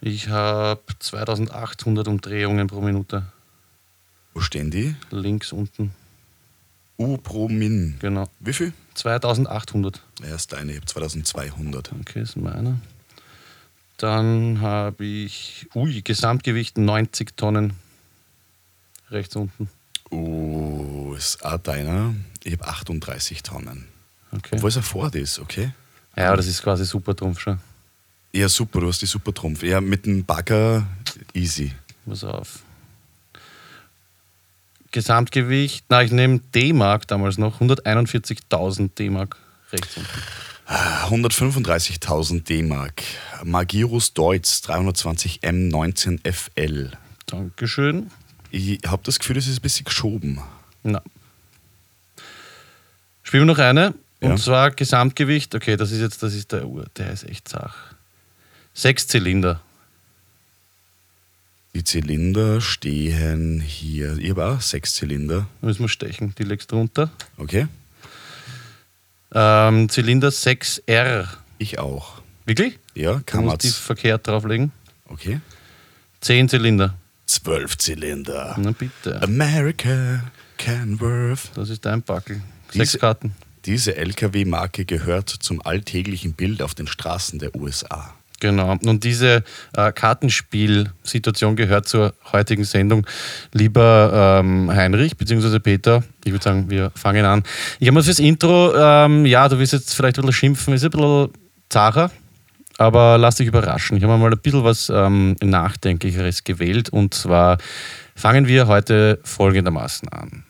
Ich habe 2800 Umdrehungen pro Minute. Wo stehen die? Links unten. U pro Min. Genau. Wie viel? 2800. Er ist deine, ich habe 2200. Okay, ist meiner. Dann habe ich, ui, Gesamtgewicht 90 Tonnen. Rechts unten. Uh, ist auch deiner. Ich habe 38 Tonnen. Okay. Obwohl es ein Ford ist, okay? Ja, aber das ist quasi super Trumpf schon. Ja, super, du hast die super Trumpf. Ja, mit dem Bagger easy. Pass auf. Gesamtgewicht, na, ich nehme D-Mark damals noch, 141.000 D-Mark rechts unten. 135.000 D-Mark. Magirus Deutz 320 M19 FL. Dankeschön. Ich habe das Gefühl, das ist ein bisschen geschoben. Na. Spielen wir noch eine. Ja. Und zwar Gesamtgewicht. Okay, das ist jetzt, das ist der Uhr. Der ist echt zach. Sechs Zylinder. Die Zylinder stehen hier. Ich habe auch sechs Zylinder. Da müssen wir stechen. Die legst du runter. Okay? Ähm, Zylinder 6R. Ich auch. Wirklich? Ja, kann man. die verkehrt drauflegen. Okay. Zehn Zylinder. Zwölf Zylinder. Na bitte. America, Canworth. Das ist dein Backel. Diese- Sechs Karten. Diese LKW-Marke gehört zum alltäglichen Bild auf den Straßen der USA. Genau. Und diese äh, Kartenspielsituation gehört zur heutigen Sendung. Lieber ähm, Heinrich bzw. Peter, ich würde sagen, wir fangen an. Ich habe mal fürs Intro, ähm, ja, du wirst jetzt vielleicht ein bisschen schimpfen, ist ein bisschen zacher, aber lass dich überraschen. Ich habe mal ein bisschen was ähm, Nachdenklicheres gewählt und zwar fangen wir heute folgendermaßen an.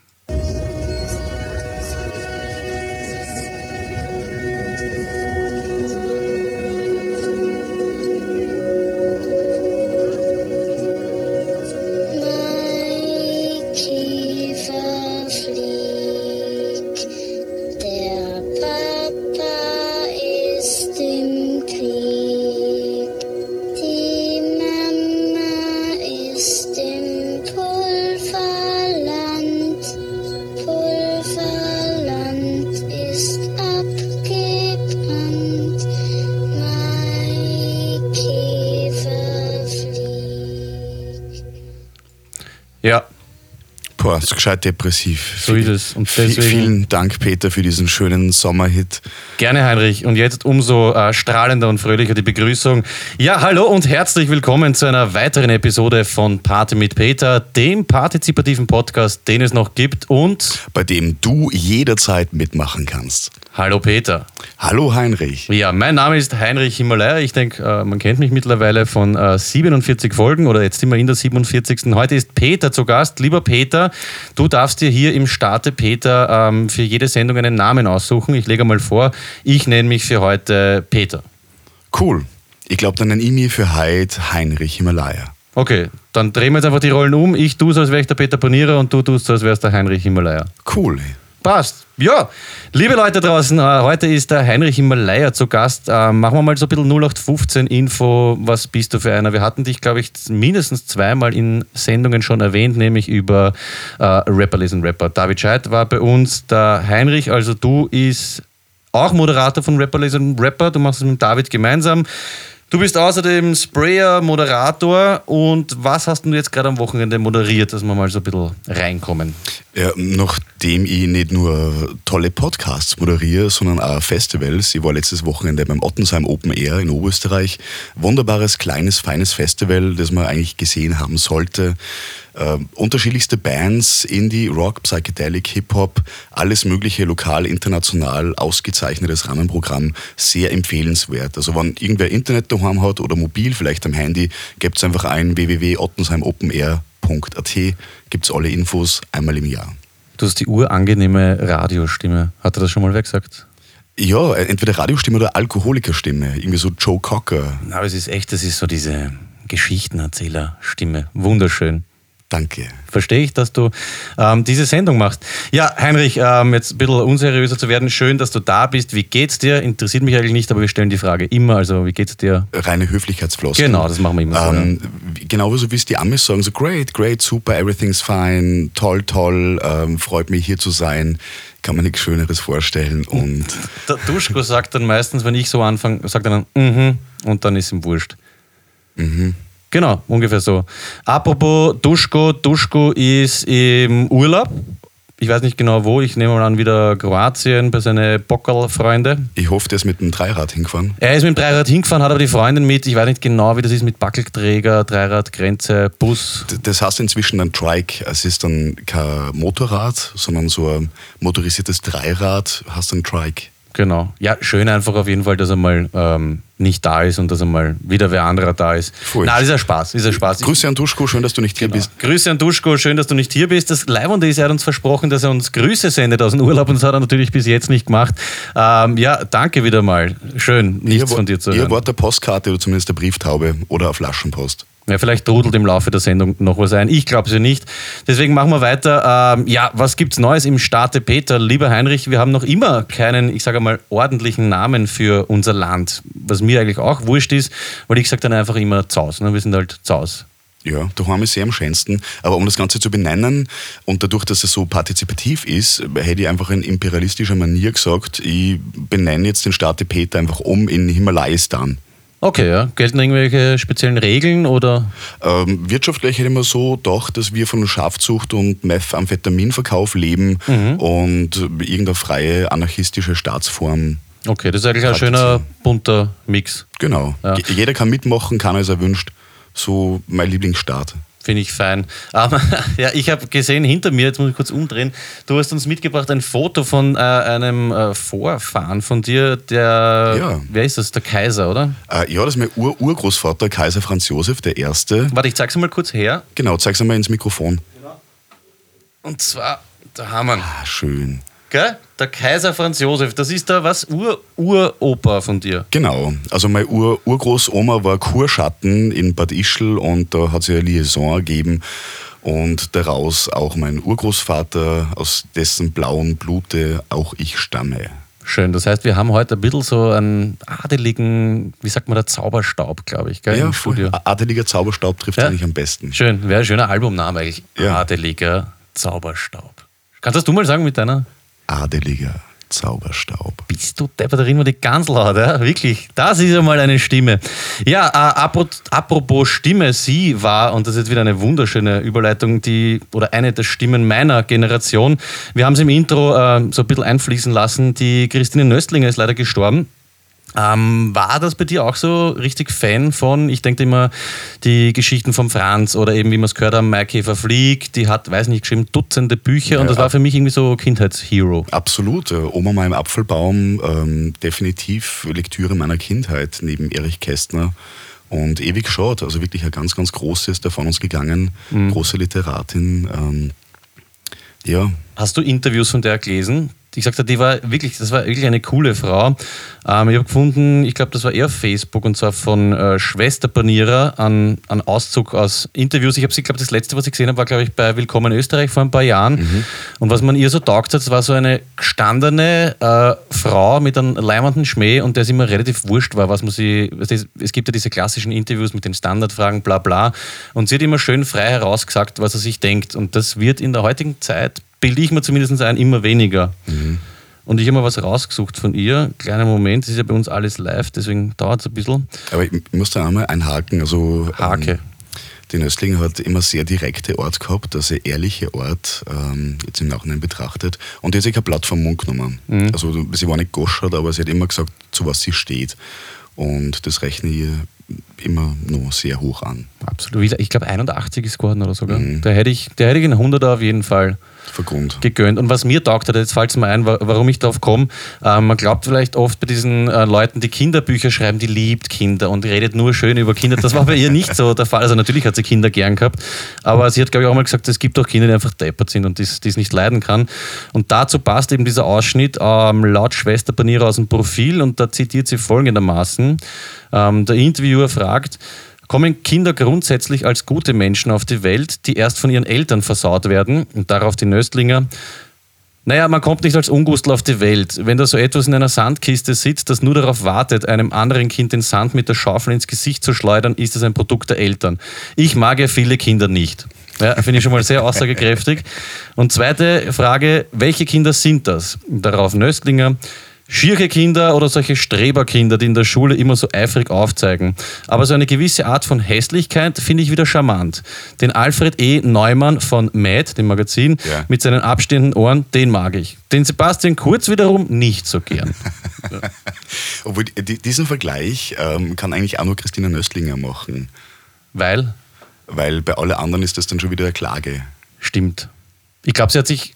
Gescheit depressiv. So ist es. Und deswegen- Vielen Dank, Peter, für diesen schönen Sommerhit. Gerne, Heinrich. Und jetzt umso äh, strahlender und fröhlicher die Begrüßung. Ja, hallo und herzlich willkommen zu einer weiteren Episode von Party mit Peter, dem partizipativen Podcast, den es noch gibt. Und bei dem du jederzeit mitmachen kannst. hallo Peter. Hallo Heinrich. Ja, mein Name ist Heinrich Himalaya. Ich denke, äh, man kennt mich mittlerweile von äh, 47 Folgen oder jetzt sind wir in der 47. Heute ist Peter zu Gast. Lieber Peter, du darfst dir hier im Starte Peter ähm, für jede Sendung einen Namen aussuchen. Ich lege mal vor, ich nenne mich für heute Peter. Cool. Ich glaube, dann nenne ich mir für heute Heinrich Himalaya. Okay, dann drehen wir jetzt einfach die Rollen um. Ich tue so, als wäre ich der Peter Panierer und du tust so, als wärst der Heinrich Himalaya. Cool. Passt. Ja, liebe Leute draußen, äh, heute ist der Heinrich Himalaya zu Gast. Äh, machen wir mal so ein bisschen 0815-Info. Was bist du für einer? Wir hatten dich, glaube ich, mindestens zweimal in Sendungen schon erwähnt, nämlich über äh, Rapper lesen Rapper. David Scheidt war bei uns. Der Heinrich, also du, ist auch Moderator von Rapper lesen Rapper. Du machst es mit David gemeinsam. Du bist außerdem Sprayer, Moderator. Und was hast du jetzt gerade am Wochenende moderiert, dass wir mal so ein bisschen reinkommen? Ja, nachdem ich nicht nur tolle Podcasts moderiere, sondern auch Festivals. Ich war letztes Wochenende beim Ottensheim Open Air in Oberösterreich. Wunderbares, kleines, feines Festival, das man eigentlich gesehen haben sollte. Äh, unterschiedlichste Bands, Indie, Rock, Psychedelic, Hip-Hop, alles mögliche, lokal, international, ausgezeichnetes Rahmenprogramm, sehr empfehlenswert. Also wenn irgendwer Internet daheim hat oder mobil, vielleicht am Handy, gebt einfach ein www.ottensheimopenair.at, gibt es alle Infos einmal im Jahr. Du hast die urangenehme Radiostimme. Hat er das schon mal wer gesagt? Ja, entweder Radiostimme oder Alkoholikerstimme, irgendwie so Joe Cocker. Aber es ist echt, das ist so diese Geschichtenerzählerstimme. Wunderschön. Danke. Verstehe ich, dass du ähm, diese Sendung machst. Ja, Heinrich, ähm, jetzt ein bisschen unseriöser zu werden. Schön, dass du da bist. Wie geht's dir? Interessiert mich eigentlich nicht, aber wir stellen die Frage immer. Also, wie geht's dir? Reine Höflichkeitsflossen. Genau, das machen wir immer so, Ähm, wie- Genauso wie es die Amis sagen, so great, great, super, everything's fine, toll, toll, ähm, freut mich hier zu sein. Kann man nichts Schöneres vorstellen. Und Der Duschko sagt dann meistens, wenn ich so anfange, sagt er dann, mhm, und dann ist ihm wurscht. Genau, ungefähr so. Apropos Duschko, Duschko ist im Urlaub. Ich weiß nicht genau wo, ich nehme mal an, wieder Kroatien bei seinen Bockerl-Freunde. Ich hoffe, der ist mit dem Dreirad hingefahren. Er ist mit dem Dreirad hingefahren, hat aber die Freundin mit. Ich weiß nicht genau, wie das ist mit Backelträger, Dreirad, Grenze, Bus. Das heißt inzwischen ein Trike. Es ist dann kein Motorrad, sondern so ein motorisiertes Dreirad, hast ein Trike. Genau. Ja, schön einfach auf jeden Fall, dass er mal ähm, nicht da ist und dass er mal wieder wer anderer da ist. Voll. Na, ist ja Spaß, ist ja Spaß. Grüße an Duschko, schön, dass du nicht hier Genau. bist. Grüße an Duschko, schön, dass du nicht hier bist. Das Leibende ist, er hat uns versprochen, dass er uns Grüße sendet aus dem Urlaub und das hat er natürlich bis jetzt nicht gemacht. Ähm, ja, danke wieder mal. Schön, nichts ihr, von dir zu Ihr hören. wart der Postkarte oder zumindest der Brieftaube oder eine Flaschenpost. Ja, vielleicht trudelt im Laufe der Sendung noch was ein. Ich glaube es ja nicht. Deswegen machen wir weiter. Ähm, ja, was gibt's Neues im Staate Peter? Lieber Heinrich, wir haben noch immer keinen, ich sage mal, ordentlichen Namen für unser Land. Was mir eigentlich auch wurscht ist, weil ich sage dann einfach immer Zaus. Ne? Wir sind halt Zaus. Ja, daheim ist sehr am schönsten. Aber um das Ganze zu benennen und dadurch, dass es so partizipativ ist, hätte ich einfach in imperialistischer Manier gesagt, ich benenne jetzt den Staat Peter einfach um in Himalayistan. Okay, ja. Gelten irgendwelche speziellen Regeln oder? Ähm, wirtschaftlich hätte mir so gedacht, dass wir von Schafzucht und Methamphetaminverkauf leben Mhm. und irgendeine freie anarchistische Staatsform. Okay, das ist eigentlich ein schöner bunter Mix. Genau. Ja. Je- Jeder kann mitmachen, keiner ist erwünscht. So mein Lieblingsstaat. Finde ich fein. Aber, ja, ich habe gesehen hinter mir, jetzt muss ich kurz umdrehen, du hast uns mitgebracht ein Foto von äh, einem äh, Vorfahren von dir, der, Ja. wer ist das, der Kaiser, oder? Äh, ja, das ist mein Ur-Urgroßvater, Kaiser Franz Josef der Erste. Warte, ich zeig's mal kurz her. Genau, zeig's einmal ins Mikrofon. Und zwar, da haben wir ihn. Ah, schön. Gell? Der Kaiser Franz Josef, das ist der was? Ur Uropa von dir. Genau. Also meine Ur Urgroßoma war Kurschatten in Bad Ischl und da hat sich eine Liaison ergeben. Und daraus auch mein Urgroßvater, aus dessen blauen Blute auch ich stamme. Schön, das heißt, wir haben heute ein bisschen so einen adeligen, wie sagt man da, Zauberstaub, glaube ich, gell, im Studio. Adeliger Zauberstab trifft Ja. eigentlich am besten. Schön, wäre ein schöner Albumname eigentlich. Ja. Adeliger Zauberstaub. Kannst das du mal sagen mit deiner? Adeliger Zauberstaub. Bist du deppert, da reden wir die ganz laut, ja? Wirklich. Das ist ja mal eine Stimme. Ja, äh, apro- apropos Stimme, sie war, und das ist jetzt wieder eine wunderschöne Überleitung, die, oder eine der Stimmen meiner Generation. Wir haben sie im Intro äh, so ein bisschen einfließen lassen. Die Christine Nöstlinger ist leider gestorben. Ähm, war das bei dir auch so richtig Fan von, ich denke immer, die Geschichten von Franz oder eben, wie wir es gehört haben, Maikäfer fliegt, die hat, weiß nicht, geschrieben, Dutzende Bücher und Ja. das war für mich irgendwie so Kindheitshero. Absolut. Äh, Oma mal im Apfelbaum, ähm, definitiv Lektüre meiner Kindheit neben Erich Kästner. Und ewig schaut, also wirklich ein ganz, ganz großes, der von uns gegangen, große Literatin. Ähm, ja, Hast du Interviews von der gelesen? Ich sagte, die war wirklich, das war wirklich eine coole Frau. Ähm, ich habe gefunden, ich glaube, das war eher auf Facebook und zwar von äh, Schwester Panierer an, an Auszug aus Interviews. Ich habe sie, glaube das letzte, was ich gesehen habe, war, glaube ich, bei Willkommen Österreich vor ein paar Jahren. Und was man ihr so taugt hat, das war so eine gestandene äh, Frau mit einem leimenden Schmäh und der es immer relativ wurscht war, was man sie. Es es gibt ja diese klassischen Interviews mit den Standardfragen, bla bla. Und sie hat immer schön frei herausgesagt, was er sich denkt. Und das wird in der heutigen Zeit bilde ich mir zumindest ein, immer weniger. Und ich habe mal was rausgesucht von ihr. Kleiner Moment, das ist ja bei uns alles live, deswegen dauert es ein bisschen. aber ich muss da einmal einhaken. Also, Hake. Ähm, die Nöstling hat immer sehr direkte Ort gehabt, also ehrliche Ort, ähm, jetzt im Nachhinein betrachtet. Und die hat sich kein Blatt vom Mund genommen. Mhm. Also sie war nicht goschert, aber sie hat immer gesagt, zu was sie steht. Und das rechne ich immer noch sehr hoch an. Absolut. Ich glaube, 81 ist geworden oder sogar. Da hätte ich, der hätte ich einen 100er auf jeden Fall Vergrund. gegönnt. Und was mir taugt hat, jetzt fällt es mir ein, wa- warum ich darauf komme, äh, man glaubt vielleicht oft bei diesen äh, Leuten, die Kinderbücher schreiben, die liebt Kinder und redet nur schön über Kinder. Das war bei ihr nicht so der Fall. Also natürlich hat sie Kinder gern gehabt, aber sie hat, glaube ich, auch mal gesagt, es gibt auch Kinder, die einfach deppert sind und die es nicht leiden kann. Und dazu passt eben dieser Ausschnitt ähm, laut Schwester Panierer aus dem Profil und da zitiert sie folgendermaßen. Ähm, der Interviewer fragt, Kommen Kinder grundsätzlich als gute Menschen auf die Welt, die erst von ihren Eltern versaut werden? Und darauf die Nöstlinger. Naja, man kommt nicht als Ungustel auf die Welt. Wenn da so etwas in einer Sandkiste sitzt, das nur darauf wartet, einem anderen Kind den Sand mit der Schaufel ins Gesicht zu schleudern, ist es ein Produkt der Eltern. Ich mag ja viele Kinder nicht. Ja, finde ich schon mal sehr aussagekräftig. Und zweite Frage, welche Kinder sind das? Darauf Nöstlinger. Schiere Kinder oder solche Streberkinder, die in der Schule immer so eifrig aufzeigen. Aber so eine gewisse Art von Hässlichkeit finde ich wieder charmant. Den Alfred E. Neumann von Mad, dem Magazin, Ja. mit seinen abstehenden Ohren, den mag ich. Den Sebastian Kurz wiederum nicht so gern. Obwohl die- diesen Vergleich ähm, kann eigentlich auch nur Christina Nöstlinger machen, Weil, weil bei allen anderen ist das dann schon wieder eine Klage. stimmt. Ich glaube, sie hat sich,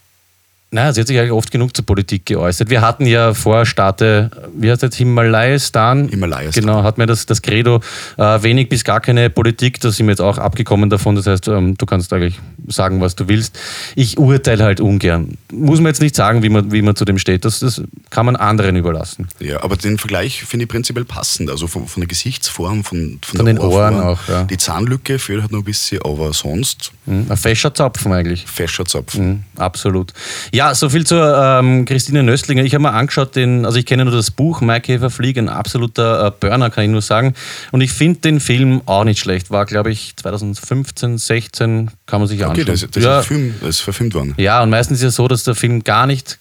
naja, sie hat sich eigentlich oft genug zur Politik geäußert. Wir hatten ja vor Starte, wie heißt das, Himalayastan? Himalayastan. Genau, hat mir das, das Credo, äh, wenig bis gar keine Politik, da sind wir jetzt auch abgekommen davon. Das heißt, ähm, du kannst eigentlich sagen, was du willst. Ich urteile halt ungern. Muss man jetzt nicht sagen, wie man, wie man zu dem steht. Das, das kann man anderen überlassen. Ja, aber den Vergleich finde ich prinzipiell passend. Also von, von der Gesichtsform, von, von, Von der den Ohren Ohrform. auch, ja. Die Zahnlücke fehlt halt noch ein bisschen, aber sonst Hm, Ein fescher Zapfen eigentlich. fescher Zopf. Mhm, absolut. Ja, so viel zur ähm, Christine Nöstlinger. Ich habe mir angeschaut, den, also ich kenne nur das Buch Maikäfer Flieg, ein absoluter äh, Burner, kann ich nur sagen. Und ich finde den Film auch nicht schlecht. War, glaube ich, 2015, 16, kann man sich anschauen. Okay, das, das, ja, ist Film, das ist verfilmt worden. ja, und meistens ist ja so, dass der Film gar nicht.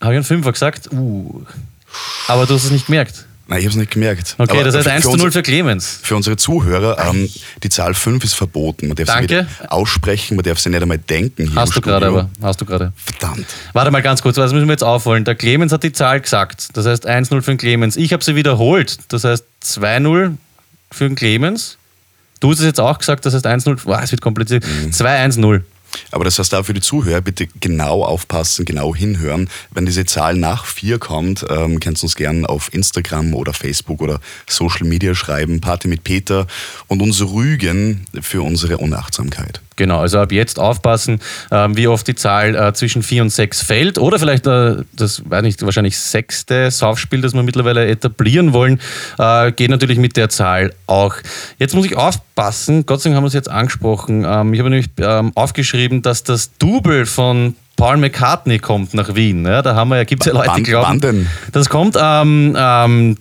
Habe ich einen Fünfer gesagt? Uh. Aber du hast es nicht gemerkt. Nein, ich habe es nicht gemerkt. Okay, Aber das heißt für 1 zu uns- 0 für Clemens. Für unsere Zuhörer, ähm, die Zahl 5 ist verboten. Man darf sie Danke. nicht aussprechen, man darf sie nicht einmal denken. Hast du gerade aber. Hast du gerade. Verdammt. Warte mal ganz kurz, das müssen wir jetzt aufholen. Der Clemens hat die Zahl gesagt. Das heißt 1-0 für den Clemens. Ich habe sie wiederholt. Das heißt 2-0 für den Clemens. Du hast es jetzt auch gesagt, das heißt 1-0. Boah, es wird kompliziert. Mhm. 2-1-0. Aber das heißt auch für die Zuhörer, bitte genau aufpassen, genau hinhören. Wenn diese Zahl nach 4 kommt, ähm, kannst du uns gerne auf Instagram oder Facebook oder Social Media schreiben, Party mit Peter und uns rügen für unsere Unachtsamkeit. Genau, also ab jetzt aufpassen, ähm, wie oft die Zahl äh, zwischen 4 und 6 fällt. Oder vielleicht äh, das, weiß nicht, wahrscheinlich sechste Saufspiel, das wir mittlerweile etablieren wollen, äh, geht natürlich mit der Zahl auch. Jetzt muss ich aufpassen, Gott sei Dank haben wir es jetzt angesprochen. Ähm, ich habe nämlich ähm, aufgeschrieben, dass das Double von Paul McCartney kommt nach Wien. Ja, da haben wir ja, gibt es ja Leute, die glauben. Das kommt am ähm,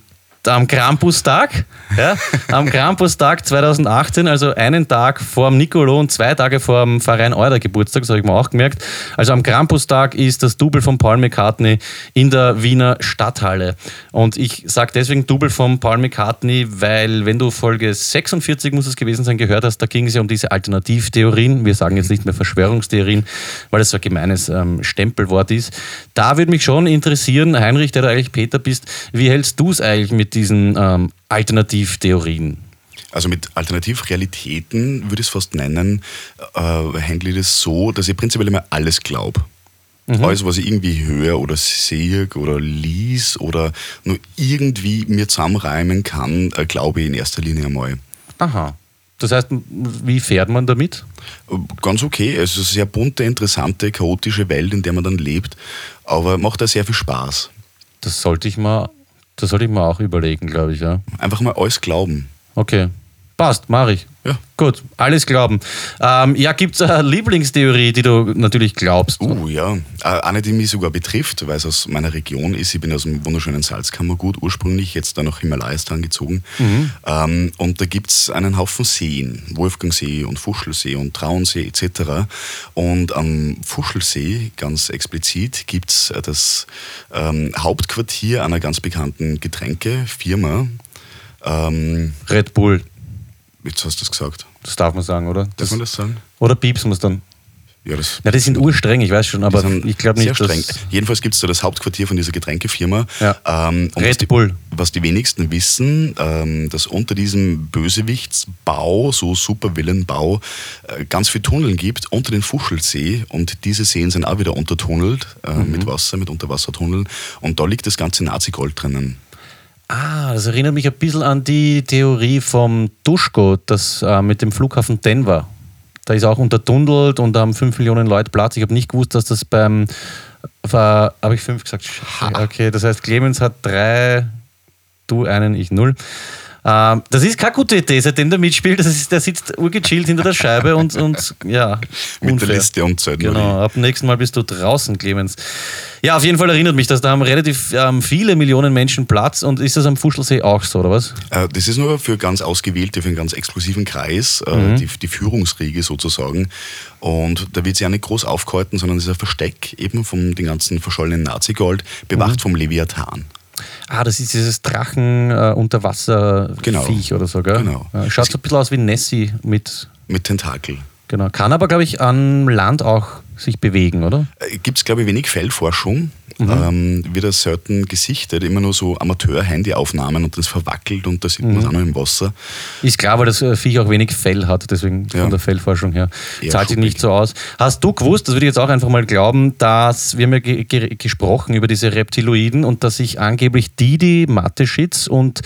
am Krampustag, ja, am Krampustag 2018, also einen Tag vor dem Nicolo und zwei Tage vor dem Verein Eurer Geburtstag, das habe ich mir auch gemerkt. Also am Krampustag ist das Double von Paul McCartney in der Wiener Stadthalle. Und ich sage deswegen Double von Paul McCartney, weil wenn du Folge 46 muss es gewesen sein, gehört hast, da ging es ja um diese Alternativtheorien. Wir sagen jetzt nicht mehr Verschwörungstheorien, weil das so ein gemeines ähm, Stempelwort ist. Da würde mich schon interessieren, Heinrich, der du eigentlich Peter bist, wie hältst du es eigentlich mit diesen ähm, Alternativtheorien? Also mit Alternativrealitäten würde ich es fast nennen, äh, handle ich das so, dass ich prinzipiell immer alles glaube. Alles, was ich irgendwie höre oder sehe oder lies oder nur irgendwie mir zusammenreimen kann, äh, glaube ich in erster Linie einmal. Aha. Das heißt, wie fährt man damit? Ganz okay. Es ist eine sehr bunte, interessante, chaotische Welt, in der man dann lebt, aber macht da sehr viel Spaß. Das sollte ich mal, das sollte ich mal auch überlegen, glaube ich, ja. Einfach mal alles glauben. Okay. Passt, mache ich. Ja. Gut, alles glauben. Ähm, ja, gibt es eine Lieblingstheorie, die du natürlich glaubst? Uh, ja. Äh, Eine, die mich sogar betrifft, weil es aus meiner Region ist. Ich bin aus dem wunderschönen Salzkammergut ursprünglich, jetzt dann nach Himalayastan gezogen. Ähm, und da gibt es einen Haufen Seen. Wolfgangsee und Fuschelsee und Traunsee etc. Und am Fuschelsee, ganz explizit, gibt es das ähm, Hauptquartier einer ganz bekannten Getränkefirma. Ähm, Red Bull, jetzt hast du es gesagt. das darf man sagen, oder? Darf Das, man das sagen? oder piepsen wir es dann? Ja, das Ja, die sind urstreng, ich weiß schon, aber ich glaube sehr nicht, streng. dass... Jedenfalls gibt es da das Hauptquartier von dieser Getränkefirma. Ja. Ähm, Red was die, Bull. Was die wenigsten wissen, ähm, dass unter diesem Bösewichtsbau, so Supervillenbau, äh, ganz viele Tunneln gibt unter den Fuschelsee und diese Seen sind auch wieder untertunnelt äh, Mhm. mit Wasser, mit Unterwassertunneln und da liegt das ganze Nazi-Gold drinnen. Ah, das erinnert mich ein bisschen an die Theorie vom Duschko, das äh, mit dem Flughafen Denver. Da ist auch untertunnelt und da haben 5 Millionen Leute Platz. Ich habe nicht gewusst, dass das beim. War, habe ich fünf gesagt? Okay, das heißt, Clemens hat drei, du einen, ich null. Ähm, das ist keine gute Idee, seitdem der mitspielt. Das ist, der sitzt urgechillt hinter der Scheibe und, und ja. Mit unfair. der Liste und Zeit. Genau, ab dem nächsten Mal bist du draußen, Clemens. Ja, auf jeden Fall erinnert mich das. Da haben relativ ähm, viele Millionen Menschen Platz. Und ist das am Fuschelsee auch so, oder was? Äh, Das ist nur für ganz ausgewählte, für einen ganz exklusiven Kreis, äh, Mhm. die, die Führungsriege sozusagen. Und da wird sie ja nicht groß aufgehalten, sondern es ist ein Versteck eben von den ganzen verschollenen Nazi-Gold, bewacht Mhm. vom Leviathan. Ah, das ist dieses Drachen äh, unter Genau. Oder so, gell? Genau. Schaut so ein bisschen aus wie Nessie mit. Mit Tentakel. Genau. Kann aber, glaube ich, an Land auch sich bewegen, oder? Gibt es, glaube ich, wenig Fellforschung. Mhm. Ähm, wird das selten gesichtet, immer nur so Amateur-Handy-Aufnahmen und das verwackelt und da sieht man es Mhm. auch noch im Wasser. Ist klar, weil das äh, Viech auch wenig Fell hat, deswegen Ja. von der Fellforschung her. Eher Zahlt sich nicht so aus. Hast du gewusst, das würde ich jetzt auch einfach mal glauben, dass wir haben ja ge ge gesprochen über diese Reptiloiden und dass sich angeblich Didi Mateschitz und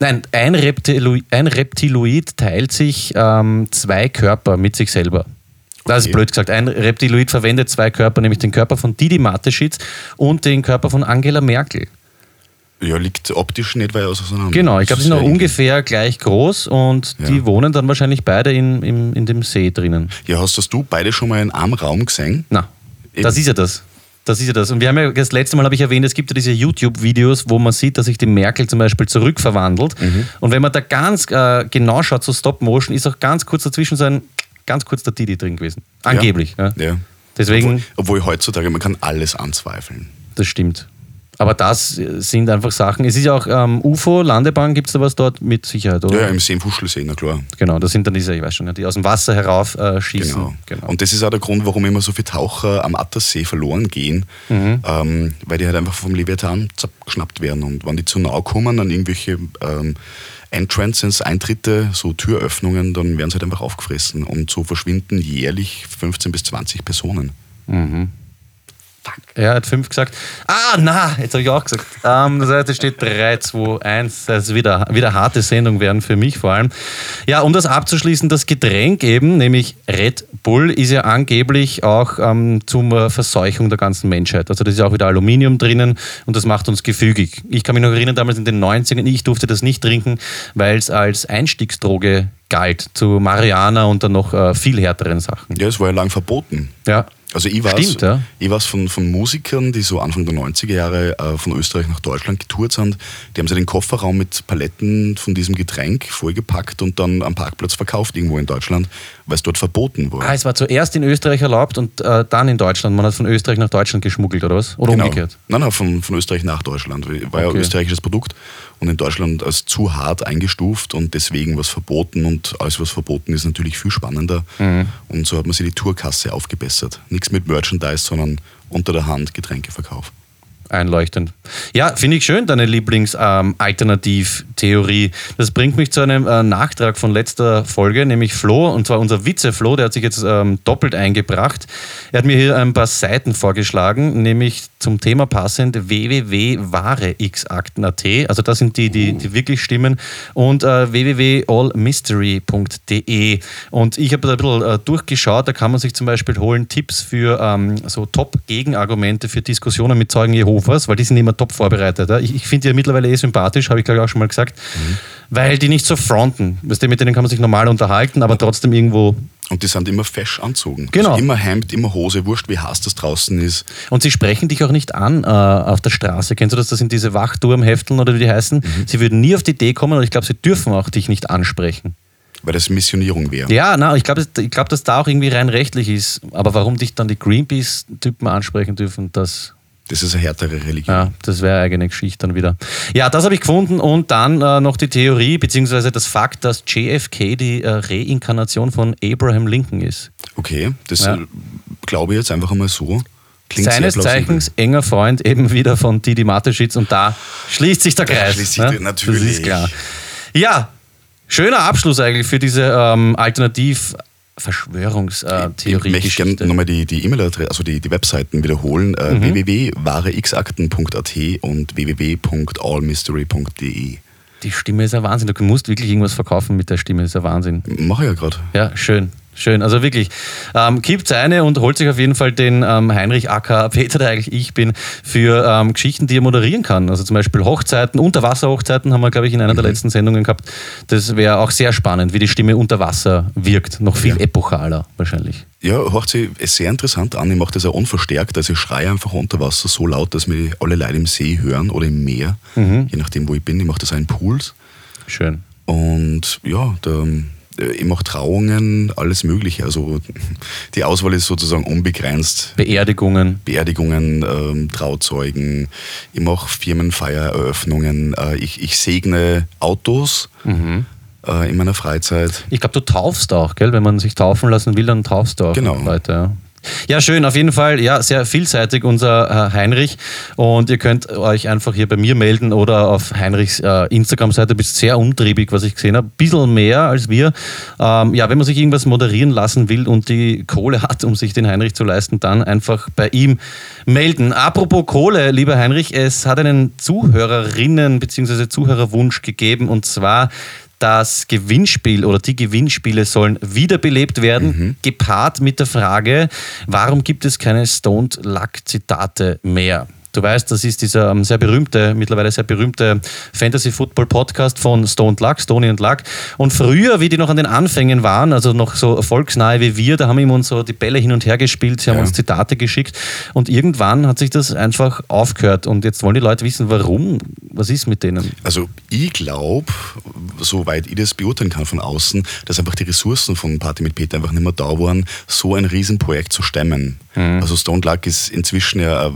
Nein, ein, Reptilo ein Reptiloid teilt sich ähm, zwei Körper mit sich selber. Das ist blöd gesagt. Ein Reptiloid verwendet zwei Körper, nämlich den Körper von Didi Mateschitz und den Körper von Angela Merkel. Ja, liegt optisch nicht weit auseinander. Genau, ich glaube, die sind ja ungefähr gleich groß und Ja. die wohnen dann wahrscheinlich beide in, in, in dem See drinnen. Ja, hast das du beide schon mal in einem Raum gesehen? Na, Eben. das ist ja das. Das ist ja das. Und wir haben ja das letzte Mal habe ich erwähnt, es gibt ja diese YouTube-Videos, wo man sieht, dass sich die Merkel zum Beispiel zurückverwandelt. Mhm. Und wenn man da ganz äh, genau schaut, so Stop-Motion, ist auch ganz kurz dazwischen so ein ganz kurz der Didi drin gewesen. Angeblich. Ja. Ja. Deswegen, Obwohl, obwohl heutzutage, man kann alles anzweifeln. das stimmt. Aber das äh, sind einfach Sachen. Es ist ja auch ähm, UFO, Landebahn, gibt es da was dort mit Sicherheit, oder? Ja, im See, im Fuschelsee, na klar. Genau, das sind dann diese, ich weiß schon, die aus dem Wasser herauf äh, schießen. Genau. Und das ist auch der Grund, warum immer so viele Taucher am Attersee verloren gehen, Mhm. ähm, weil die halt einfach vom Leviathan geschnappt werden. Und wenn die zu nah kommen an irgendwelche ähm, Entrances, Eintritte, so Türöffnungen, dann werden sie halt einfach aufgefressen. Und so verschwinden jährlich 15 bis 20 Personen. Er hat fünf gesagt. Ah, na, jetzt habe ich auch gesagt. Ähm, das heißt, es steht 3, 2, 1. Das ist wieder, wieder harte Sendung werden für mich vor allem. Ja, um das abzuschließen, das Getränk eben, nämlich Red Bull, ist ja angeblich auch ähm, zur Verseuchung der ganzen Menschheit. Also da ist ja auch wieder Aluminium drinnen und das macht uns gefügig. Ich kann mich noch erinnern, damals in den 90ern, ich durfte das nicht trinken, weil es als Einstiegsdroge galt zu Marihuana und dann noch äh, viel härteren Sachen. Ja, es war ja lang verboten. Ja. Also ich weiß, Stimmt, ja. ich weiß von, von Musikern, die so Anfang der 90er Jahre äh, von Österreich nach Deutschland getourt sind, die haben sie den Kofferraum mit Paletten von diesem Getränk vollgepackt und dann am Parkplatz verkauft irgendwo in Deutschland, weil es dort verboten war. Ah, es war zuerst in Österreich erlaubt und äh, dann in Deutschland. Man hat von Österreich nach Deutschland geschmuggelt, oder was? Oder Genau. umgekehrt? Nein, nein, von, von Österreich nach Deutschland. War ja Okay. ein österreichisches Produkt und in Deutschland als zu hart eingestuft und deswegen was verboten und alles, was verboten ist, natürlich viel spannender. Mhm. Und so hat man sich die Tourkasse aufgebessert. Nichts mit Merchandise, sondern unter der Hand Getränkeverkauf. Einleuchtend. Ja, finde ich schön, deine Lieblings-Alternativtheorie. das bringt mich zu einem äh, Nachtrag von letzter Folge, nämlich Flo, und zwar unser Witze-Flo, der hat sich jetzt ähm, doppelt eingebracht. Er hat mir hier ein paar Seiten vorgeschlagen, nämlich zum Thema passend www.wahrexakten.at. Also das sind die, die, die wirklich stimmen. Und äh, www.allmystery.de. Und ich habe da ein bisschen äh, durchgeschaut, da kann man sich zum Beispiel holen Tipps für ähm, so Top-Gegenargumente für Diskussionen mit Zeugen Jehovas, weil die sind immer top vorbereitet. Ja? Ich, ich finde die ja mittlerweile eh sympathisch, habe ich glaube ich auch schon mal gesagt, weil die nicht so fronten. Weißt du, mit denen kann man sich normal unterhalten, aber trotzdem irgendwo. Und die sind immer fesch anzogen. Genau. Also immer Hemd, immer Hose, wurscht wie heiß das draußen ist. Und sie sprechen dich auch nicht an äh, auf der Straße. Kennst du das? Das sind diese Wachturmhefteln oder wie die heißen. Sie würden nie auf die Idee kommen und ich glaube, sie dürfen auch dich nicht ansprechen. Weil das Missionierung wäre. Ja, na, ich glaube, ich glaub, dass da auch irgendwie rein rechtlich ist. Aber warum dich dann die Greenpeace-Typen ansprechen dürfen, das, Das ist eine härtere Religion. ja, das wäre eigene Geschichte dann wieder. Ja, das habe ich gefunden und dann äh, noch die Theorie, beziehungsweise das Fakt, dass JFK die äh, Reinkarnation von Abraham Lincoln ist. Okay, das Ja. glaube ich jetzt einfach einmal so. Klingt Seines. Zeichens enger Freund eben wieder von Didi Mateschitz und da schließt sich der Da Kreis. schließt sich ne? natürlich. Das ist klar. Ja, schöner Abschluss eigentlich für diese ähm, Alternativ- Ich Verschwörungstheorie. möchte gerne nochmal die, die E-Mail-Adresse, also die, die Webseiten wiederholen. Äh, Mhm. www.wahrexakten.at und www.allmystery.de. Die Stimme ist ja Wahnsinn. Du musst wirklich irgendwas verkaufen mit der Stimme, ist ja Wahnsinn. Mache ich ja gerade. Ja, schön. Schön, also wirklich. Ähm, kippt eine und holt sich auf jeden Fall den ähm, Heinrich aka Peter, der eigentlich ich bin, für ähm, Geschichten, die er moderieren kann. Also zum Beispiel Hochzeiten, Unterwasserhochzeiten haben wir, glaube ich, in einer der letzten Sendungen gehabt. Das wäre auch sehr spannend, wie die Stimme unter Wasser wirkt. Noch viel Ja. epochaler wahrscheinlich. Ja, hört sich sehr interessant an. Ich mache das auch unverstärkt. Also ich schreie einfach unter Wasser so laut, dass mich alle Leute im See hören oder im Meer, je nachdem, wo ich bin. Ich mache das auch in Pools. Schön. Und ja, da, äh, ich mache Trauungen, alles Mögliche. Also die Auswahl ist sozusagen unbegrenzt. Beerdigungen. Beerdigungen, ähm, Trauzeugen, ich mache Firmenfeiereröffnungen, äh, ich, ich segne Autos äh, in meiner Freizeit. Ich glaube, du taufst auch, gell? Wenn man sich taufen lassen will, dann taufst du auch Genau. Leute. Ja. Ja, schön, auf jeden Fall. Ja, sehr vielseitig unser äh, Heinrich. Und ihr könnt euch einfach hier bei mir melden oder auf Heinrichs äh, Instagram-Seite. Bist sehr umtriebig, was ich gesehen habe. Bisschen mehr als wir. Ähm, ja, wenn man sich irgendwas moderieren lassen will und die Kohle hat, um sich den Heinrich zu leisten, dann einfach bei ihm melden. Apropos Kohle, lieber Heinrich, es hat einen Zuhörerinnen- bzw. Zuhörerwunsch gegeben und zwar das Gewinnspiel oder die Gewinnspiele sollen wiederbelebt werden, gepaart mit der Frage, warum gibt es keine Stoned Luck Zitate mehr? Du weißt, das ist dieser ähm, sehr berühmte, mittlerweile sehr berühmte Fantasy-Football-Podcast von Stoned Luck, Stony and Luck. Und früher, wie die noch an den Anfängen waren, also noch so volksnahe wie wir, da haben wir uns so die Bälle hin und her gespielt, sie haben Ja. uns Zitate geschickt und irgendwann hat sich das einfach aufgehört und jetzt wollen die Leute wissen, warum, was ist mit denen? Also ich glaube, soweit ich das beurteilen kann von außen, dass einfach die Ressourcen von Party mit Peter einfach nicht mehr da waren, so ein Riesenprojekt zu stemmen. Also Stone Luck ist inzwischen ja äh,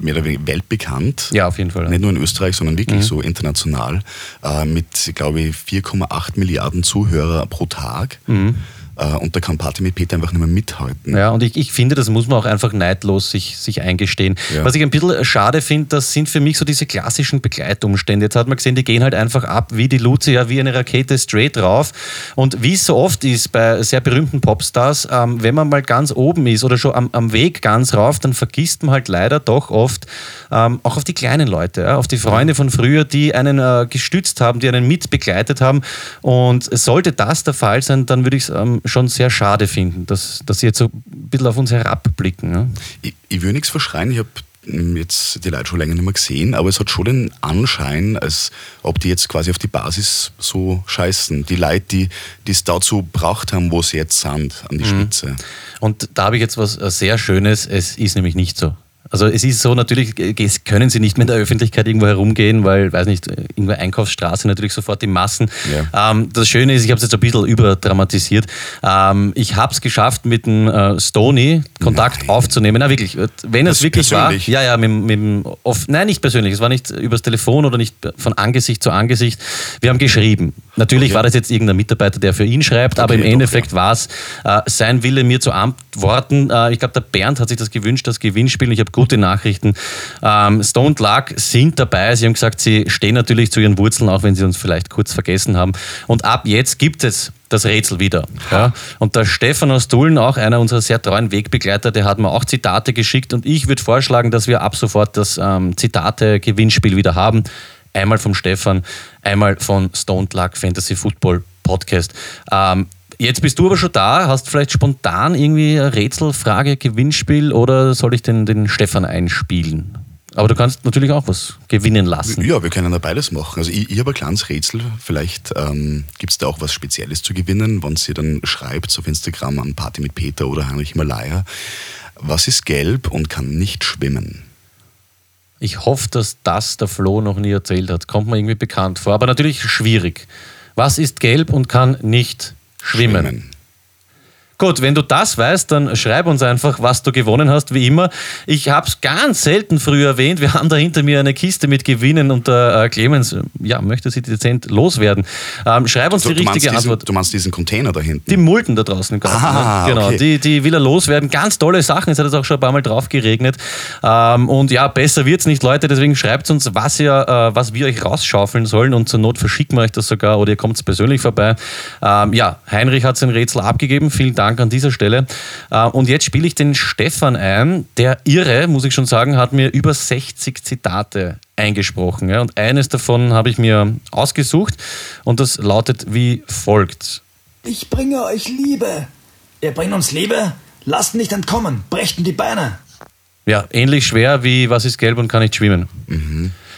mehr oder weltbekannt. Ja, auf jeden Fall. Nicht nur in Österreich, sondern wirklich so international. Äh, mit, glaube ich, 4,8 Milliarden Zuhörer pro Tag. Äh, und da kann Party mit Peter einfach nicht mehr mithalten. Ja, und ich, ich finde, das muss man auch einfach neidlos sich, sich eingestehen. Ja. Was ich ein bisschen schade finde, das sind für mich so diese klassischen Begleitumstände. Jetzt hat man gesehen, die gehen halt einfach ab wie die Lucia, wie eine Rakete straight drauf. Und wie es so oft ist bei sehr berühmten Popstars, ähm, wenn man mal ganz oben ist oder schon am, am Weg ganz rauf, dann vergisst man halt leider doch oft ähm, auch auf die kleinen Leute, ja, auf die Freunde von früher, die einen äh, gestützt haben, die einen mitbegleitet haben. Und sollte das der Fall sein, dann würde ich es ähm, schon sehr schade finden, dass, dass sie jetzt so ein bisschen auf uns herabblicken. Ja. Ich, ich will nichts verschreien, ich habe jetzt die Leute schon länger nicht mehr gesehen, aber es hat schon den Anschein, als ob die jetzt quasi auf die Basis so scheißen. Die Leute, die es dazu gebracht haben, wo sie jetzt sind, an die Spitze. Und da habe ich jetzt was äh, sehr Schönes. Es ist nämlich nicht so. Also es ist so, natürlich es können sie nicht mehr in der Öffentlichkeit irgendwo herumgehen, weil, weiß nicht, irgendwo Einkaufsstraße natürlich sofort die Massen. Ähm, das Schöne ist, ich habe es jetzt ein bisschen überdramatisiert. Ähm, ich habe es geschafft, mit dem äh, Stony Kontakt Nein. aufzunehmen. Na wirklich, äh, wenn es Das wirklich persönlich? war. Ja, ja, mit, mit dem off, nein, nicht persönlich. Es war nicht übers Telefon oder nicht von Angesicht zu Angesicht. Wir haben geschrieben. Natürlich Okay. war das jetzt irgendein Mitarbeiter, der für ihn schreibt, aber im Okay, doch, Endeffekt war es äh, sein Wille, mir zu antworten. Äh, ich glaube, der Bernd hat sich das gewünscht, das Gewinnspiel. Ich habe gute Nachrichten. Ähm, Stoned Luck sind dabei. Sie haben gesagt, sie stehen natürlich zu ihren Wurzeln, auch wenn sie uns vielleicht kurz vergessen haben. Und ab jetzt gibt es das Rätsel wieder. Ja? Und der Stefan aus Dullen, auch einer unserer sehr treuen Wegbegleiter, der hat mir auch Zitate geschickt und ich würde vorschlagen, dass wir ab sofort das ähm, Zitate-Gewinnspiel wieder haben. Einmal vom Stefan, einmal von Stoned Luck Fantasy Football Podcast. Ähm, jetzt bist du aber schon da, hast vielleicht spontan irgendwie eine Rätselfrage, Gewinnspiel oder soll ich den, den Stefan einspielen? Aber du kannst natürlich auch was gewinnen lassen. Ja, wir können da beides machen. Also ich, ich habe ein kleines Rätsel. Vielleicht ähm, gibt es da auch was Spezielles zu gewinnen, wenn ihr dann schreibt auf Instagram an Party mit Peter oder Heinrich Himalaya. Was ist gelb und kann nicht schwimmen? Ich hoffe, dass das der Flo noch nie erzählt hat. Kommt mir irgendwie bekannt vor, aber natürlich schwierig. Was ist gelb und kann nicht schwimmen? Gut, wenn du das weißt, dann schreib uns einfach, was du gewonnen hast, wie immer. Ich habe es ganz selten früher erwähnt. Wir haben da hinter mir eine Kiste mit Gewinnen und der äh, Clemens ja, möchte sie dezent loswerden. Ähm, schreib uns Also, die richtige diesen, Antwort. du meinst diesen Container da hinten? Die Mulden da draußen im Garten. Ah, ne? Genau, okay. die, die will er loswerden. Ganz tolle Sachen. Es hat jetzt auch schon ein paar Mal drauf geregnet. Ähm, und ja, besser wird's nicht, Leute. Deswegen schreibt uns, was, ihr, äh, was wir euch rausschaufeln sollen. Und zur Not verschicken wir euch das sogar oder ihr kommt persönlich vorbei. Ähm, ja, Heinrich hat sein Rätsel abgegeben. Vielen Dank an dieser Stelle. Äh, und jetzt spiele ich den Stefan ein. Der Irre, muss ich schon sagen, hat mir über 60 Zitate eingesprochen. Ja? Und eines davon habe ich mir ausgesucht. Und das lautet wie folgt. Ich bringe euch Liebe, Ihr bringt uns Liebe? Lasst nicht entkommen, brechten die Beine. Ja, ähnlich schwer wie Was ist gelb und kann nicht schwimmen.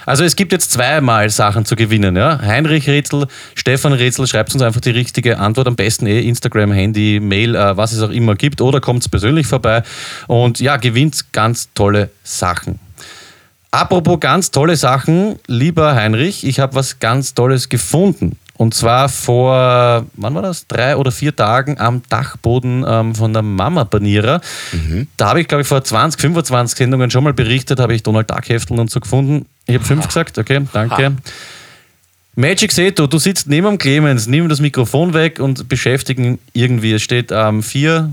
Also es gibt jetzt zweimal Sachen zu gewinnen. Ja? Heinrich Rätsel, Stefan Rätsel, schreibt uns einfach die richtige Antwort. Am besten eh Instagram, Handy, Mail, äh, was es auch immer gibt. Oder kommt persönlich vorbei und ja, gewinnt ganz tolle Sachen. Apropos ganz tolle Sachen, lieber Heinrich, ich habe was ganz Tolles gefunden. Und zwar vor, wann war das? Drei oder vier Tagen am Dachboden ähm, von der Mama Banierer. Da habe ich, glaube ich, vor 20, 25 Sendungen schon mal berichtet, habe ich Donald Duck Hefteln und so gefunden. Ich habe fünf gesagt, okay, danke. Magic Seto, du sitzt neben dem Clemens, nimm das Mikrofon weg und beschäftigen irgendwie. Es steht ähm, 4,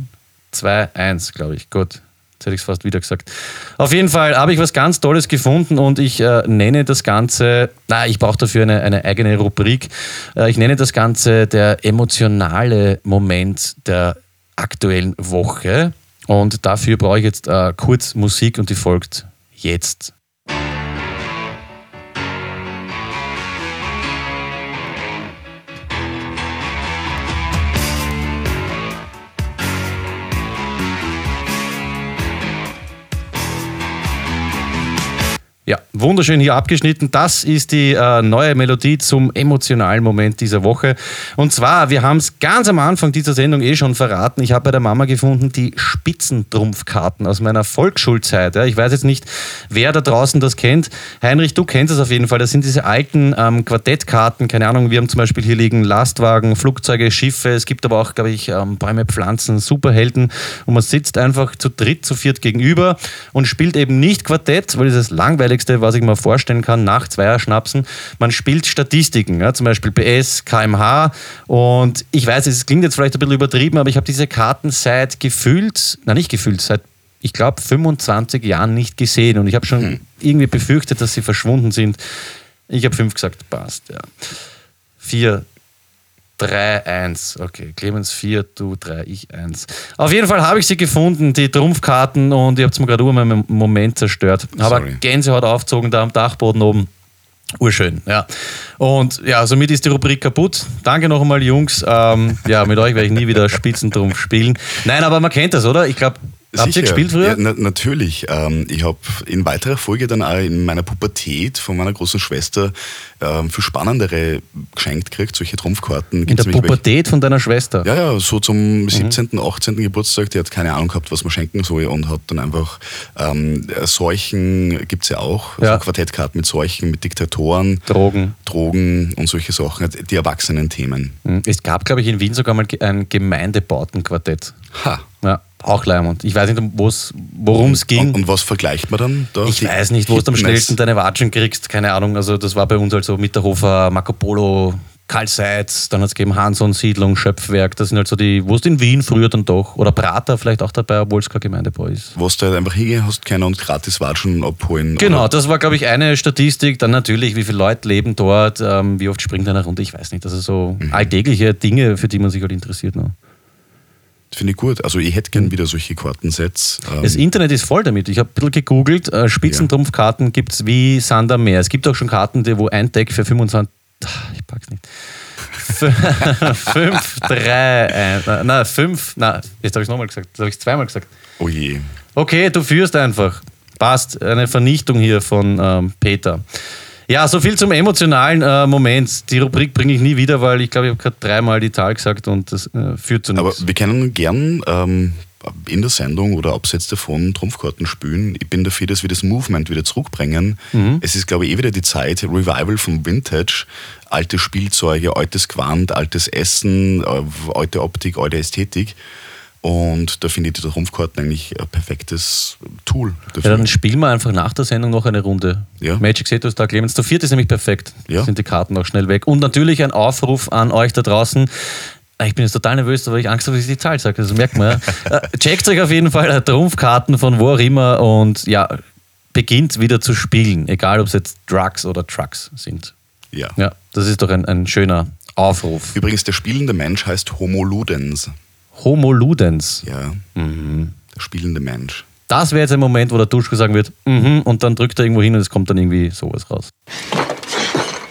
2, 1, glaube ich. Gut. Jetzt hätte ich es fast wieder gesagt. Auf jeden Fall habe ich was ganz Tolles gefunden und ich äh, nenne das Ganze, na, ich brauche dafür eine, eine eigene Rubrik. Äh, ich nenne das Ganze der emotionale Moment der aktuellen Woche. Und dafür brauche ich jetzt äh, kurz Musik und die folgt jetzt. Ja, wunderschön hier abgeschnitten. Das ist die äh, neue Melodie zum emotionalen Moment dieser Woche. Und zwar, wir haben es ganz am Anfang dieser Sendung eh schon verraten. Ich habe bei der Mama gefunden die Spitzentrumpfkarten aus meiner Volksschulzeit. Ja. Ich weiß jetzt nicht, wer da draußen das kennt. Heinrich, du kennst es auf jeden Fall. Das sind diese alten ähm, Quartettkarten. Keine Ahnung, wir haben zum Beispiel hier liegen Lastwagen, Flugzeuge, Schiffe. Es gibt aber auch, glaube ich, ähm, Bäume, Pflanzen, Superhelden. Und man sitzt einfach zu dritt, zu viert gegenüber und spielt eben nicht Quartett, weil das ist das langweiligste, was ich mir vorstellen kann, nach Zweierschnapsen. Man spielt Statistiken, ja, zum Beispiel PS, kmh. Und ich weiß, es klingt jetzt vielleicht ein bisschen übertrieben, aber ich habe diese Karten seit gefühlt, na nicht gefühlt, seit ich glaube 25 Jahren nicht gesehen. Und ich habe schon irgendwie befürchtet, dass sie verschwunden sind. Ich habe fünf gesagt, passt, ja. Vier, 3, 1. Okay, Clemens 4, du 3, ich 1. Auf jeden Fall habe ich sie gefunden, die Trumpfkarten, und ihr habt es mir gerade über meinen Moment zerstört. Aber. Gänsehaut aufgezogen da am Dachboden oben. Urschön, ja. Und ja, somit ist die Rubrik kaputt. Danke noch einmal, Jungs. Ähm, ja, mit euch werde ich nie wieder Spitzentrumpf spielen. Nein, aber man kennt das, oder? Ich glaube, habt ihr gespielt früher? Ja, na, natürlich. Ähm, ich habe in weiterer Folge dann auch in meiner Pubertät von meiner großen Schwester ähm, viel spannendere geschenkt gekriegt, solche Trumpfkarten. In Gibt's der nämlich welche- Pubertät von deiner Schwester. Ja, ja, so zum 17., 18. Geburtstag, die hat keine Ahnung gehabt, was man schenken soll und hat dann einfach ähm, Seuchen gibt es ja auch, Ja. also Quartettkarten mit Seuchen, mit Diktatoren, Drogen. Drogen und solche Sachen, die erwachsenen Themen. Mhm. Es gab, glaube ich, in Wien sogar mal ein Gemeindebautenquartett. Ha. Ja, auch Leimund. Ich weiß nicht, worum es ging. Und, und was vergleicht man dann? Da? Ich weiß nicht, wo du am schnellsten deine Watschen kriegst, keine Ahnung. Also das war bei uns also Mitterhofer, Marco Polo, Karl Seitz, dann hat es gegeben Hanson, Siedlung, Schöpfwerk. Das sind halt so die, wo es in Wien früher dann doch. Oder Prater vielleicht auch dabei, obwohl es kein Gemeindebau ist. Wo du halt einfach hingehen hast können und gratis Watschen abholen. Genau, Oder- das war, glaube ich, eine Statistik. Dann natürlich, wie viele Leute leben dort, ähm, wie oft springt einer runter, ich weiß nicht. Also so Mhm. alltägliche Dinge, für die man sich halt interessiert. Ne? Finde ich gut. Also ich hätte gern wieder solche Kartensets. Ähm, Das Internet ist voll damit. Ich habe ein bisschen gegoogelt. Äh, Spitzentrumpfkarten gibt es wie Sand am Meer. Es gibt auch schon Karten, die, wo ein Deck für 25. Ah, Ich pack's nicht. 5, 3, 1. Na, 5. Na, jetzt habe ich es nochmal gesagt. Jetzt habe ich es zweimal gesagt. oh je. Okay, du führst einfach. Passt. Eine Vernichtung hier von ähm, Peter. Ja, so viel zum emotionalen äh, Moment. Die Rubrik bringe ich nie wieder, weil ich glaube, ich habe gerade dreimal die Zahl gesagt und das äh, führt zu Aber nichts. wir können gern ähm, in der Sendung oder abseits davon Trumpfkarten spielen. Ich bin dafür, dass wir das Movement wieder zurückbringen. Mhm. Es ist, glaube ich, eh wieder die Zeit, Revival vom Vintage. Alte Spielzeuge, altes Gewand, altes Essen, äh, alte Optik, alte Ästhetik. Und da finde ich die Trumpfkarten eigentlich ein perfektes Tool dafür. Ja, dann spielen wir einfach nach der Sendung noch eine Runde. Ja. Magic Setos da, Clemens. Zu viert ist nämlich perfekt. Ja. Sind die Karten auch schnell weg. Und natürlich ein Aufruf an euch da draußen. Ich bin jetzt total nervös, weil ich Angst habe, dass ich die Zahl sage. Das merkt man. Ja. Äh, Checkt euch auf jeden Fall äh, Trumpfkarten von wo auch immer und ja, beginnt wieder zu spielen. Egal, ob es jetzt Drugs oder Trucks sind. ja. Ja, das ist doch ein, ein schöner Aufruf. Übrigens, der spielende Mensch heißt Homo Ludens. Homo Ludens. Ja. Mhm. Der spielende Mensch. Das wäre jetzt ein Moment, wo der Duschko sagen wird, mhm, und dann drückt er irgendwo hin und es kommt dann irgendwie sowas raus.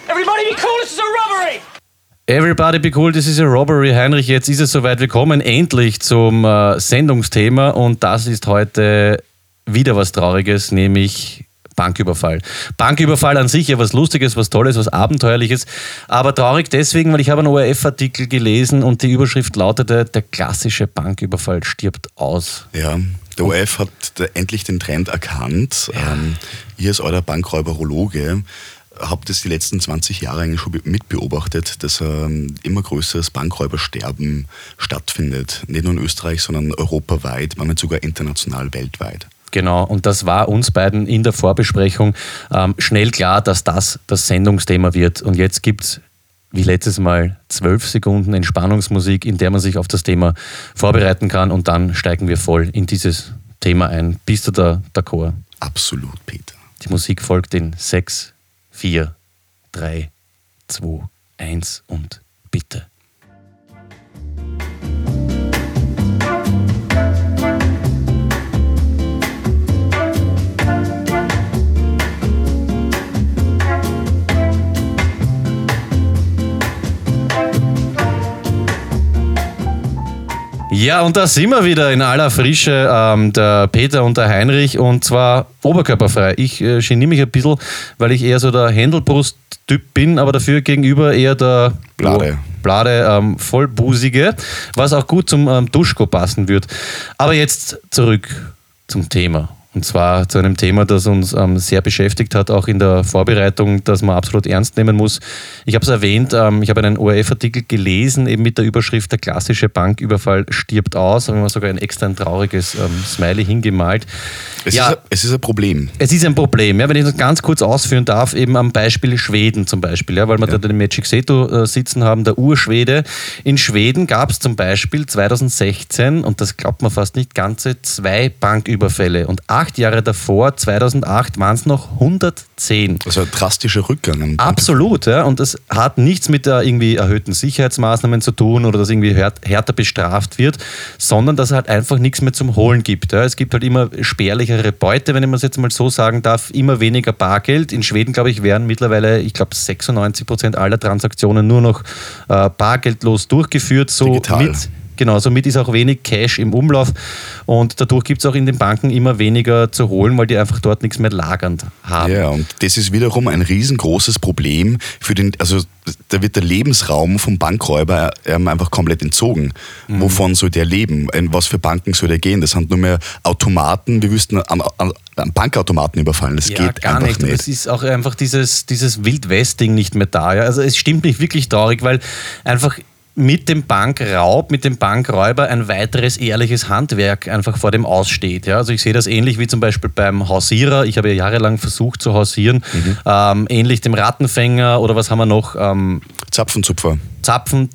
Everybody be cool, this is a robbery! Everybody be cool, this is a robbery. Heinrich, jetzt ist es soweit. Wir kommen endlich zum äh, Sendungsthema und das ist heute wieder was Trauriges, nämlich Banküberfall. Banküberfall an sich ja was Lustiges, was Tolles, was Abenteuerliches, aber traurig deswegen, weil ich habe einen ORF-Artikel gelesen und die Überschrift lautete, der klassische Banküberfall stirbt aus. Ja, der ORF hat endlich den Trend erkannt. Ähm, ihr als euer Bankräuberologe habt es die letzten 20 Jahre eigentlich schon be- mitbeobachtet, dass ähm, immer größeres Bankräubersterben stattfindet. Nicht nur in Österreich, sondern europaweit, manchmal sogar international weltweit. Genau, und das war uns beiden in der Vorbesprechung ähm, schnell klar, dass das das Sendungsthema wird. Und jetzt gibt es, wie letztes Mal, zwölf Sekunden Entspannungsmusik, in der man sich auf das Thema vorbereiten kann und dann steigen wir voll in dieses Thema ein. Bist du da d'accord? Absolut, Peter. Die Musik folgt in 6, 4, 3, 2, 1 und bitte. Ja, und da sind wir wieder in aller Frische, ähm, der Peter und der Heinrich, und zwar oberkörperfrei. Ich äh, geniere mich ein bisschen, weil ich eher so der Händelbrust-Typ bin, aber dafür gegenüber eher der Blade. Blade ähm, Vollbusige, was auch gut zum ähm, Duschko passen wird. Aber jetzt zurück zum Thema. Und zwar zu einem Thema, das uns ähm, sehr beschäftigt hat, auch in der Vorbereitung, das man absolut ernst nehmen muss. Ich habe es erwähnt, ähm, ich habe einen ORF-Artikel gelesen, eben mit der Überschrift Der klassische Banküberfall stirbt aus. Da haben wir sogar ein extra ein trauriges ähm, Smiley hingemalt. Es, Ja. ist, ein- es ist ein Problem. Es ist ein Problem, ja, wenn ich das ganz kurz ausführen darf, eben am Beispiel Schweden zum Beispiel, ja, weil wir da den Magic Seto äh, sitzen haben, der Urschwede. In Schweden gab es zum Beispiel 2016, und das glaubt man fast nicht, ganze zwei Banküberfälle. Und acht Jahre davor, 2008, waren es noch 110. Also ein drastischer Rückgang. Absolut, ja. Und das hat nichts mit der irgendwie erhöhten Sicherheitsmaßnahmen zu tun oder dass irgendwie här- härter bestraft wird, sondern dass es halt einfach nichts mehr zum Holen gibt. Ja. Es gibt halt immer spärlichere Beute, wenn ich es jetzt mal so sagen darf, immer weniger Bargeld. In Schweden, glaube ich, werden mittlerweile, ich glaube, 96 Prozent aller Transaktionen nur noch äh, bargeldlos durchgeführt. So Digital. mit Genau, somit ist auch wenig Cash im Umlauf und dadurch gibt es auch in den Banken immer weniger zu holen, weil die einfach dort nichts mehr lagernd haben. Ja, und das ist wiederum ein riesengroßes Problem für den, also da wird der Lebensraum vom Bankräuber ähm, einfach komplett entzogen. Mhm. Wovon soll der leben? In was für Banken soll der gehen? Das sind nur mehr Automaten, wir wüssten an, an, an Bankautomaten überfallen. Das ja, geht gar einfach nicht. nicht. Es ist auch einfach dieses, dieses Wild-West-Ding nicht mehr da. Ja? Also es stimmt mich wirklich traurig, weil einfach mit dem Bankraub, mit dem Bankräuber ein weiteres ehrliches Handwerk einfach vor dem aussteht. Ja? Also ich sehe das ähnlich wie zum Beispiel beim Hausierer. Ich habe ja jahrelang versucht zu hausieren. Mhm. Ähm, ähnlich dem Rattenfänger oder was haben wir noch? Ähm, Zapfenzupfer. Zapfen,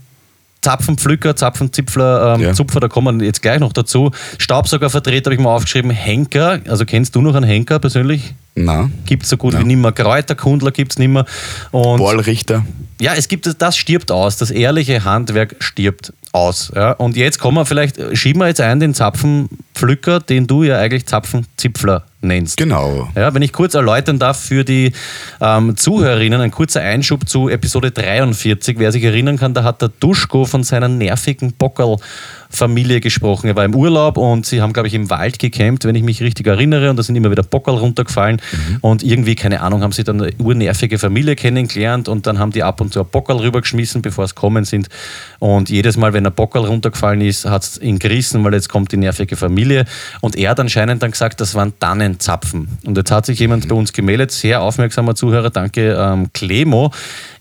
Zapfenpflücker, Zapfenzipfler, ähm, Ja. Zupfer, da kommen wir jetzt gleich noch dazu. Staubsaugervertreter habe ich mal aufgeschrieben, Henker, also kennst du noch einen Henker persönlich? Na, Gibt es so gut wie nimmer. Kräuterkundler gibt es nimmer. Und Bohrrichter. ja, es gibt das, stirbt aus. Das ehrliche Handwerk stirbt aus. Ja? Und jetzt kommen wir vielleicht, schieben wir jetzt ein den Zapfenpflücker, den du ja eigentlich Zapfenzipfler nennst. Genau. Ja, wenn ich kurz erläutern darf für die ähm, Zuhörerinnen, ein kurzer Einschub zu Episode 43. Wer sich erinnern kann, da hat der Duschko von seiner nervigen Bockerl-Familie gesprochen. Er war im Urlaub und sie haben, glaube ich, im Wald gecampt, wenn ich mich richtig erinnere. Und da sind immer wieder Bockerl runtergefallen. Und irgendwie, keine Ahnung, haben sie dann eine urnervige Familie kennengelernt und dann haben die ab und zu ein Bockerl rübergeschmissen, bevor es kommen sind. Und jedes Mal, wenn ein Bockerl runtergefallen ist, hat es ihn gerissen, weil jetzt kommt die nervige Familie. Und er hat anscheinend dann gesagt, das waren Tannenzapfen. Und jetzt hat sich jemand bei uns gemeldet, sehr aufmerksamer Zuhörer, danke ähm, Clemo.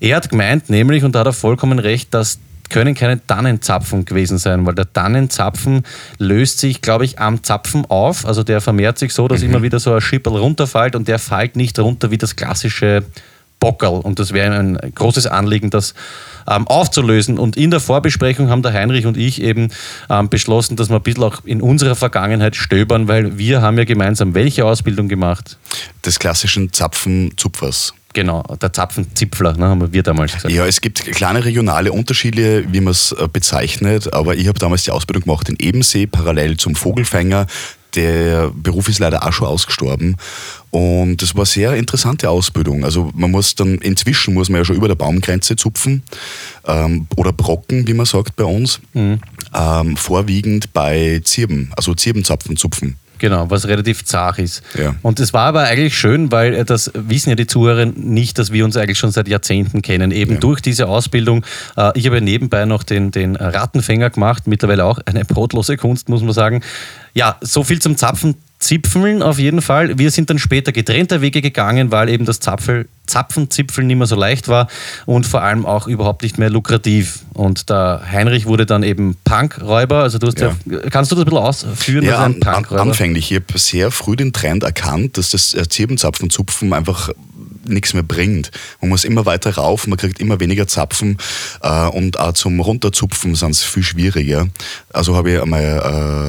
Er hat gemeint nämlich, und da hat er vollkommen recht, dass können keine Tannenzapfen gewesen sein, weil der Tannenzapfen löst sich, glaube ich, am Zapfen auf. Also der vermehrt sich so, dass immer wieder so ein Schipperl runterfällt und der fällt nicht runter wie das klassische Bockerl. Und das wäre ein großes Anliegen, das ähm, aufzulösen. Und in der Vorbesprechung haben der Heinrich und ich eben ähm, beschlossen, dass wir ein bisschen auch in unserer Vergangenheit stöbern, weil wir haben ja gemeinsam welche Ausbildung gemacht? Des klassischen Zapfenzupfers. Genau, der Zapfenzipfler, ne, haben wir damals gesagt. Ja, es gibt kleine regionale Unterschiede, wie man es äh, bezeichnet, aber ich habe damals die Ausbildung gemacht in Ebensee, parallel zum Vogelfänger. der Beruf ist leider auch schon ausgestorben. Und das war eine sehr interessante Ausbildung. Also man muss dann, inzwischen muss man ja schon über der Baumgrenze zupfen ähm, oder brocken, wie man sagt bei uns. Ähm, vorwiegend bei Zirben, also Zirbenzapfen zupfen. Genau, was relativ zart ist. Ja. Und es war aber eigentlich schön, weil äh, das wissen ja die Zuhörer nicht, dass wir uns eigentlich schon seit Jahrzehnten kennen. Eben Ja. durch diese Ausbildung. Äh, ich habe nebenbei noch den, den Rattenfänger gemacht, mittlerweile auch eine brotlose Kunst, muss man sagen. Ja, so viel zum Zapfen. Zipfeln auf jeden Fall. Wir sind dann später getrennter Wege gegangen, weil eben das Zapfel, Zapfenzipfeln nicht mehr so leicht war und vor allem auch überhaupt nicht mehr lukrativ. Und der Heinrich wurde dann eben Punkräuber. Also du hast ja. kannst du das ein bisschen ausführen, Ja, an, anfänglich. Ich habe sehr früh den Trend erkannt, dass das äh, Zirbenzapfenzupfen einfach nichts mehr bringt. Man muss immer weiter rauf, man kriegt immer weniger Zapfen äh, und auch zum Runterzupfen sind es viel schwieriger. Also habe ich einmal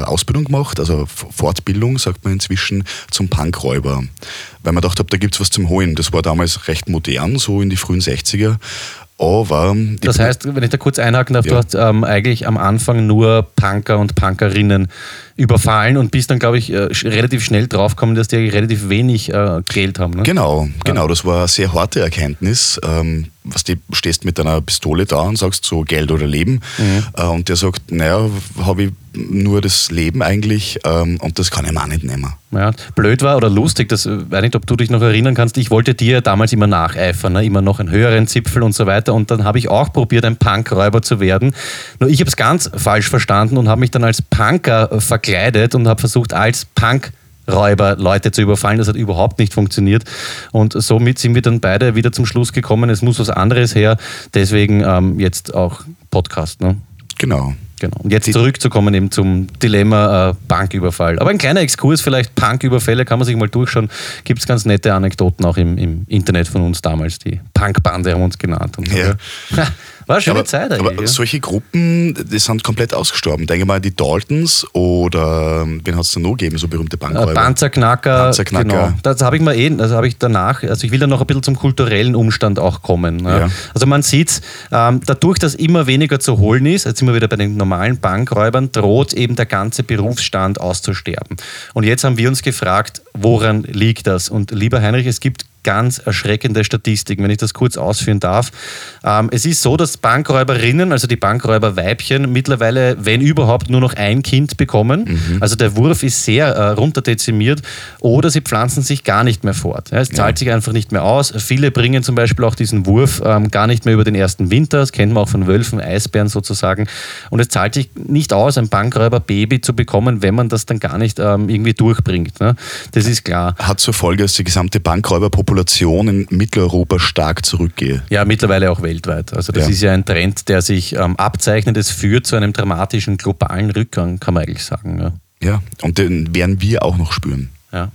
äh, Ausbildung gemacht, also Fortbildung, sagt man inzwischen, zum Punkräuber. Weil man dachte, da gibt es was zum Holen. Das war damals recht modern, so in die frühen 60er. Aber Das heißt, wenn ich da kurz einhaken darf, du Ja. hast ähm, eigentlich am Anfang nur Punker und Punkerinnen überfallen und bist dann, glaube ich, äh, relativ schnell draufgekommen, dass die relativ wenig äh, Geld haben. Ne? Genau, genau. Das war eine sehr harte Erkenntnis. Ähm, was du stehst mit einer Pistole da und sagst so Geld oder Leben. Äh, und der sagt, naja, habe ich nur das Leben eigentlich ähm, und das kann ich mir auch nicht nehmen. Ja, blöd war oder lustig, das äh, weiß nicht, ob du dich noch erinnern kannst. Ich wollte dir damals immer nacheifern, ne? immer noch einen höheren Zipfel und so weiter. Und dann habe ich auch probiert, ein Punkräuber zu werden. Nur ich habe es ganz falsch verstanden und habe mich dann als Punker äh, verkleidet und habe versucht, als Punk Räuber Leute zu überfallen. Das hat überhaupt nicht funktioniert. Und somit sind wir dann beide wieder zum Schluss gekommen, es muss was anderes her. Deswegen ähm, jetzt auch Podcast. Ne? Genau. Genau. Und jetzt zurückzukommen eben zum Dilemma äh, Banküberfall. Aber ein kleiner Exkurs, vielleicht Punküberfälle, kann man sich mal durchschauen. Gibt es ganz nette Anekdoten auch im, im Internet von uns damals. Die Punkbande haben uns genannt. Und Ja. War eine schöne aber, Zeit aber eigentlich. ja. solche Gruppen, die sind komplett ausgestorben. Denke mal die Daltons oder ähm, wen hat es da noch gegeben, so berühmte Äh, Bankräuber? Panzerknacker, Panzerknacker. genau. Das habe ich mal eh, das habe ich danach, also ich will da noch ein bisschen zum kulturellen Umstand auch kommen. Ja. Also man sieht, ähm, dadurch, dass immer weniger zu holen ist, jetzt sind wir wieder bei den normalen Bankräubern, droht eben der ganze Berufsstand auszusterben. Und jetzt haben wir uns gefragt, woran liegt das? Und lieber Heinrich, es gibt ganz erschreckende Statistiken, wenn ich das kurz ausführen darf. Ähm, es ist so, dass Bankräuberinnen, also die Bankräuberweibchen, mittlerweile, wenn überhaupt, nur noch ein Kind bekommen. Also der Wurf ist sehr äh, runterdezimiert oder sie pflanzen sich gar nicht mehr fort. Ja, es zahlt sich einfach nicht mehr aus. Viele bringen zum Beispiel auch diesen Wurf ähm, gar nicht mehr über den ersten Winter. Das kennt man auch von Wölfen, Eisbären sozusagen. Und es zahlt sich nicht aus, ein Bankräuberbaby zu bekommen, wenn man das dann gar nicht ähm, irgendwie durchbringt. Ne? Das ist klar. Hat zur Folge, dass die gesamte Bankräuberpopulation in Mitteleuropa stark zurückgeht. Ja, mittlerweile auch weltweit. Also das Ja. ist ja ein Trend, der sich ähm, abzeichnet. Es führt zu einem dramatischen globalen Rückgang, kann man eigentlich sagen. Ja. Ja, und den werden wir auch noch spüren. Ja.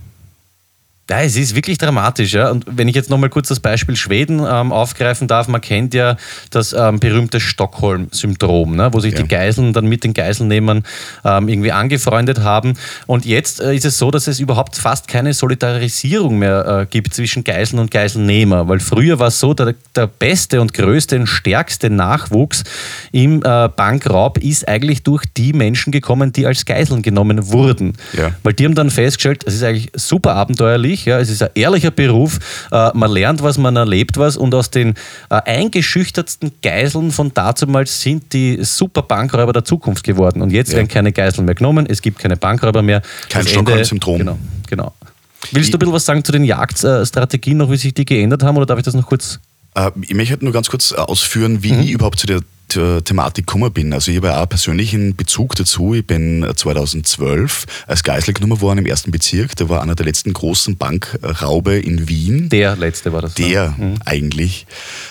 Ja, es ist wirklich dramatisch. Ja. Und wenn ich jetzt nochmal kurz das Beispiel Schweden ähm, aufgreifen darf, man kennt ja das ähm, berühmte Stockholm-Syndrom, ne, wo sich Ja. die Geiseln dann mit den Geiselnehmern ähm, irgendwie angefreundet haben. Und jetzt äh, ist es so, dass es überhaupt fast keine Solidarisierung mehr äh, gibt zwischen Geiseln und Geiselnehmer. Weil früher war es so, der, der beste und größte und stärkste Nachwuchs im äh, Bankraub ist eigentlich durch die Menschen gekommen, die als Geiseln genommen wurden. Ja. Weil die haben dann festgestellt, es ist eigentlich super abenteuerlich, ja, es ist ein ehrlicher Beruf, äh, man lernt was, man erlebt was und aus den äh, eingeschüchtertsten Geiseln von damals sind die super Bankräuber der Zukunft geworden. Und jetzt Ja. werden keine Geiseln mehr genommen, es gibt keine Bankräuber mehr. Kein Stockholm-Syndrom. Genau, genau. Willst du ein bisschen was sagen zu den Jagdstrategien noch, wie sich die geändert haben, oder darf ich das noch kurz Äh, ich möchte nur ganz kurz ausführen, wie Mhm. ich überhaupt zu der Thematik gekommen bin. Also ich habe auch persönlichen Bezug dazu. Ich bin 2012 als Geisel genommen worden im ersten Bezirk. Da war einer der letzten großen Bankraube in Wien. Der letzte war das. ne? Der eigentlich.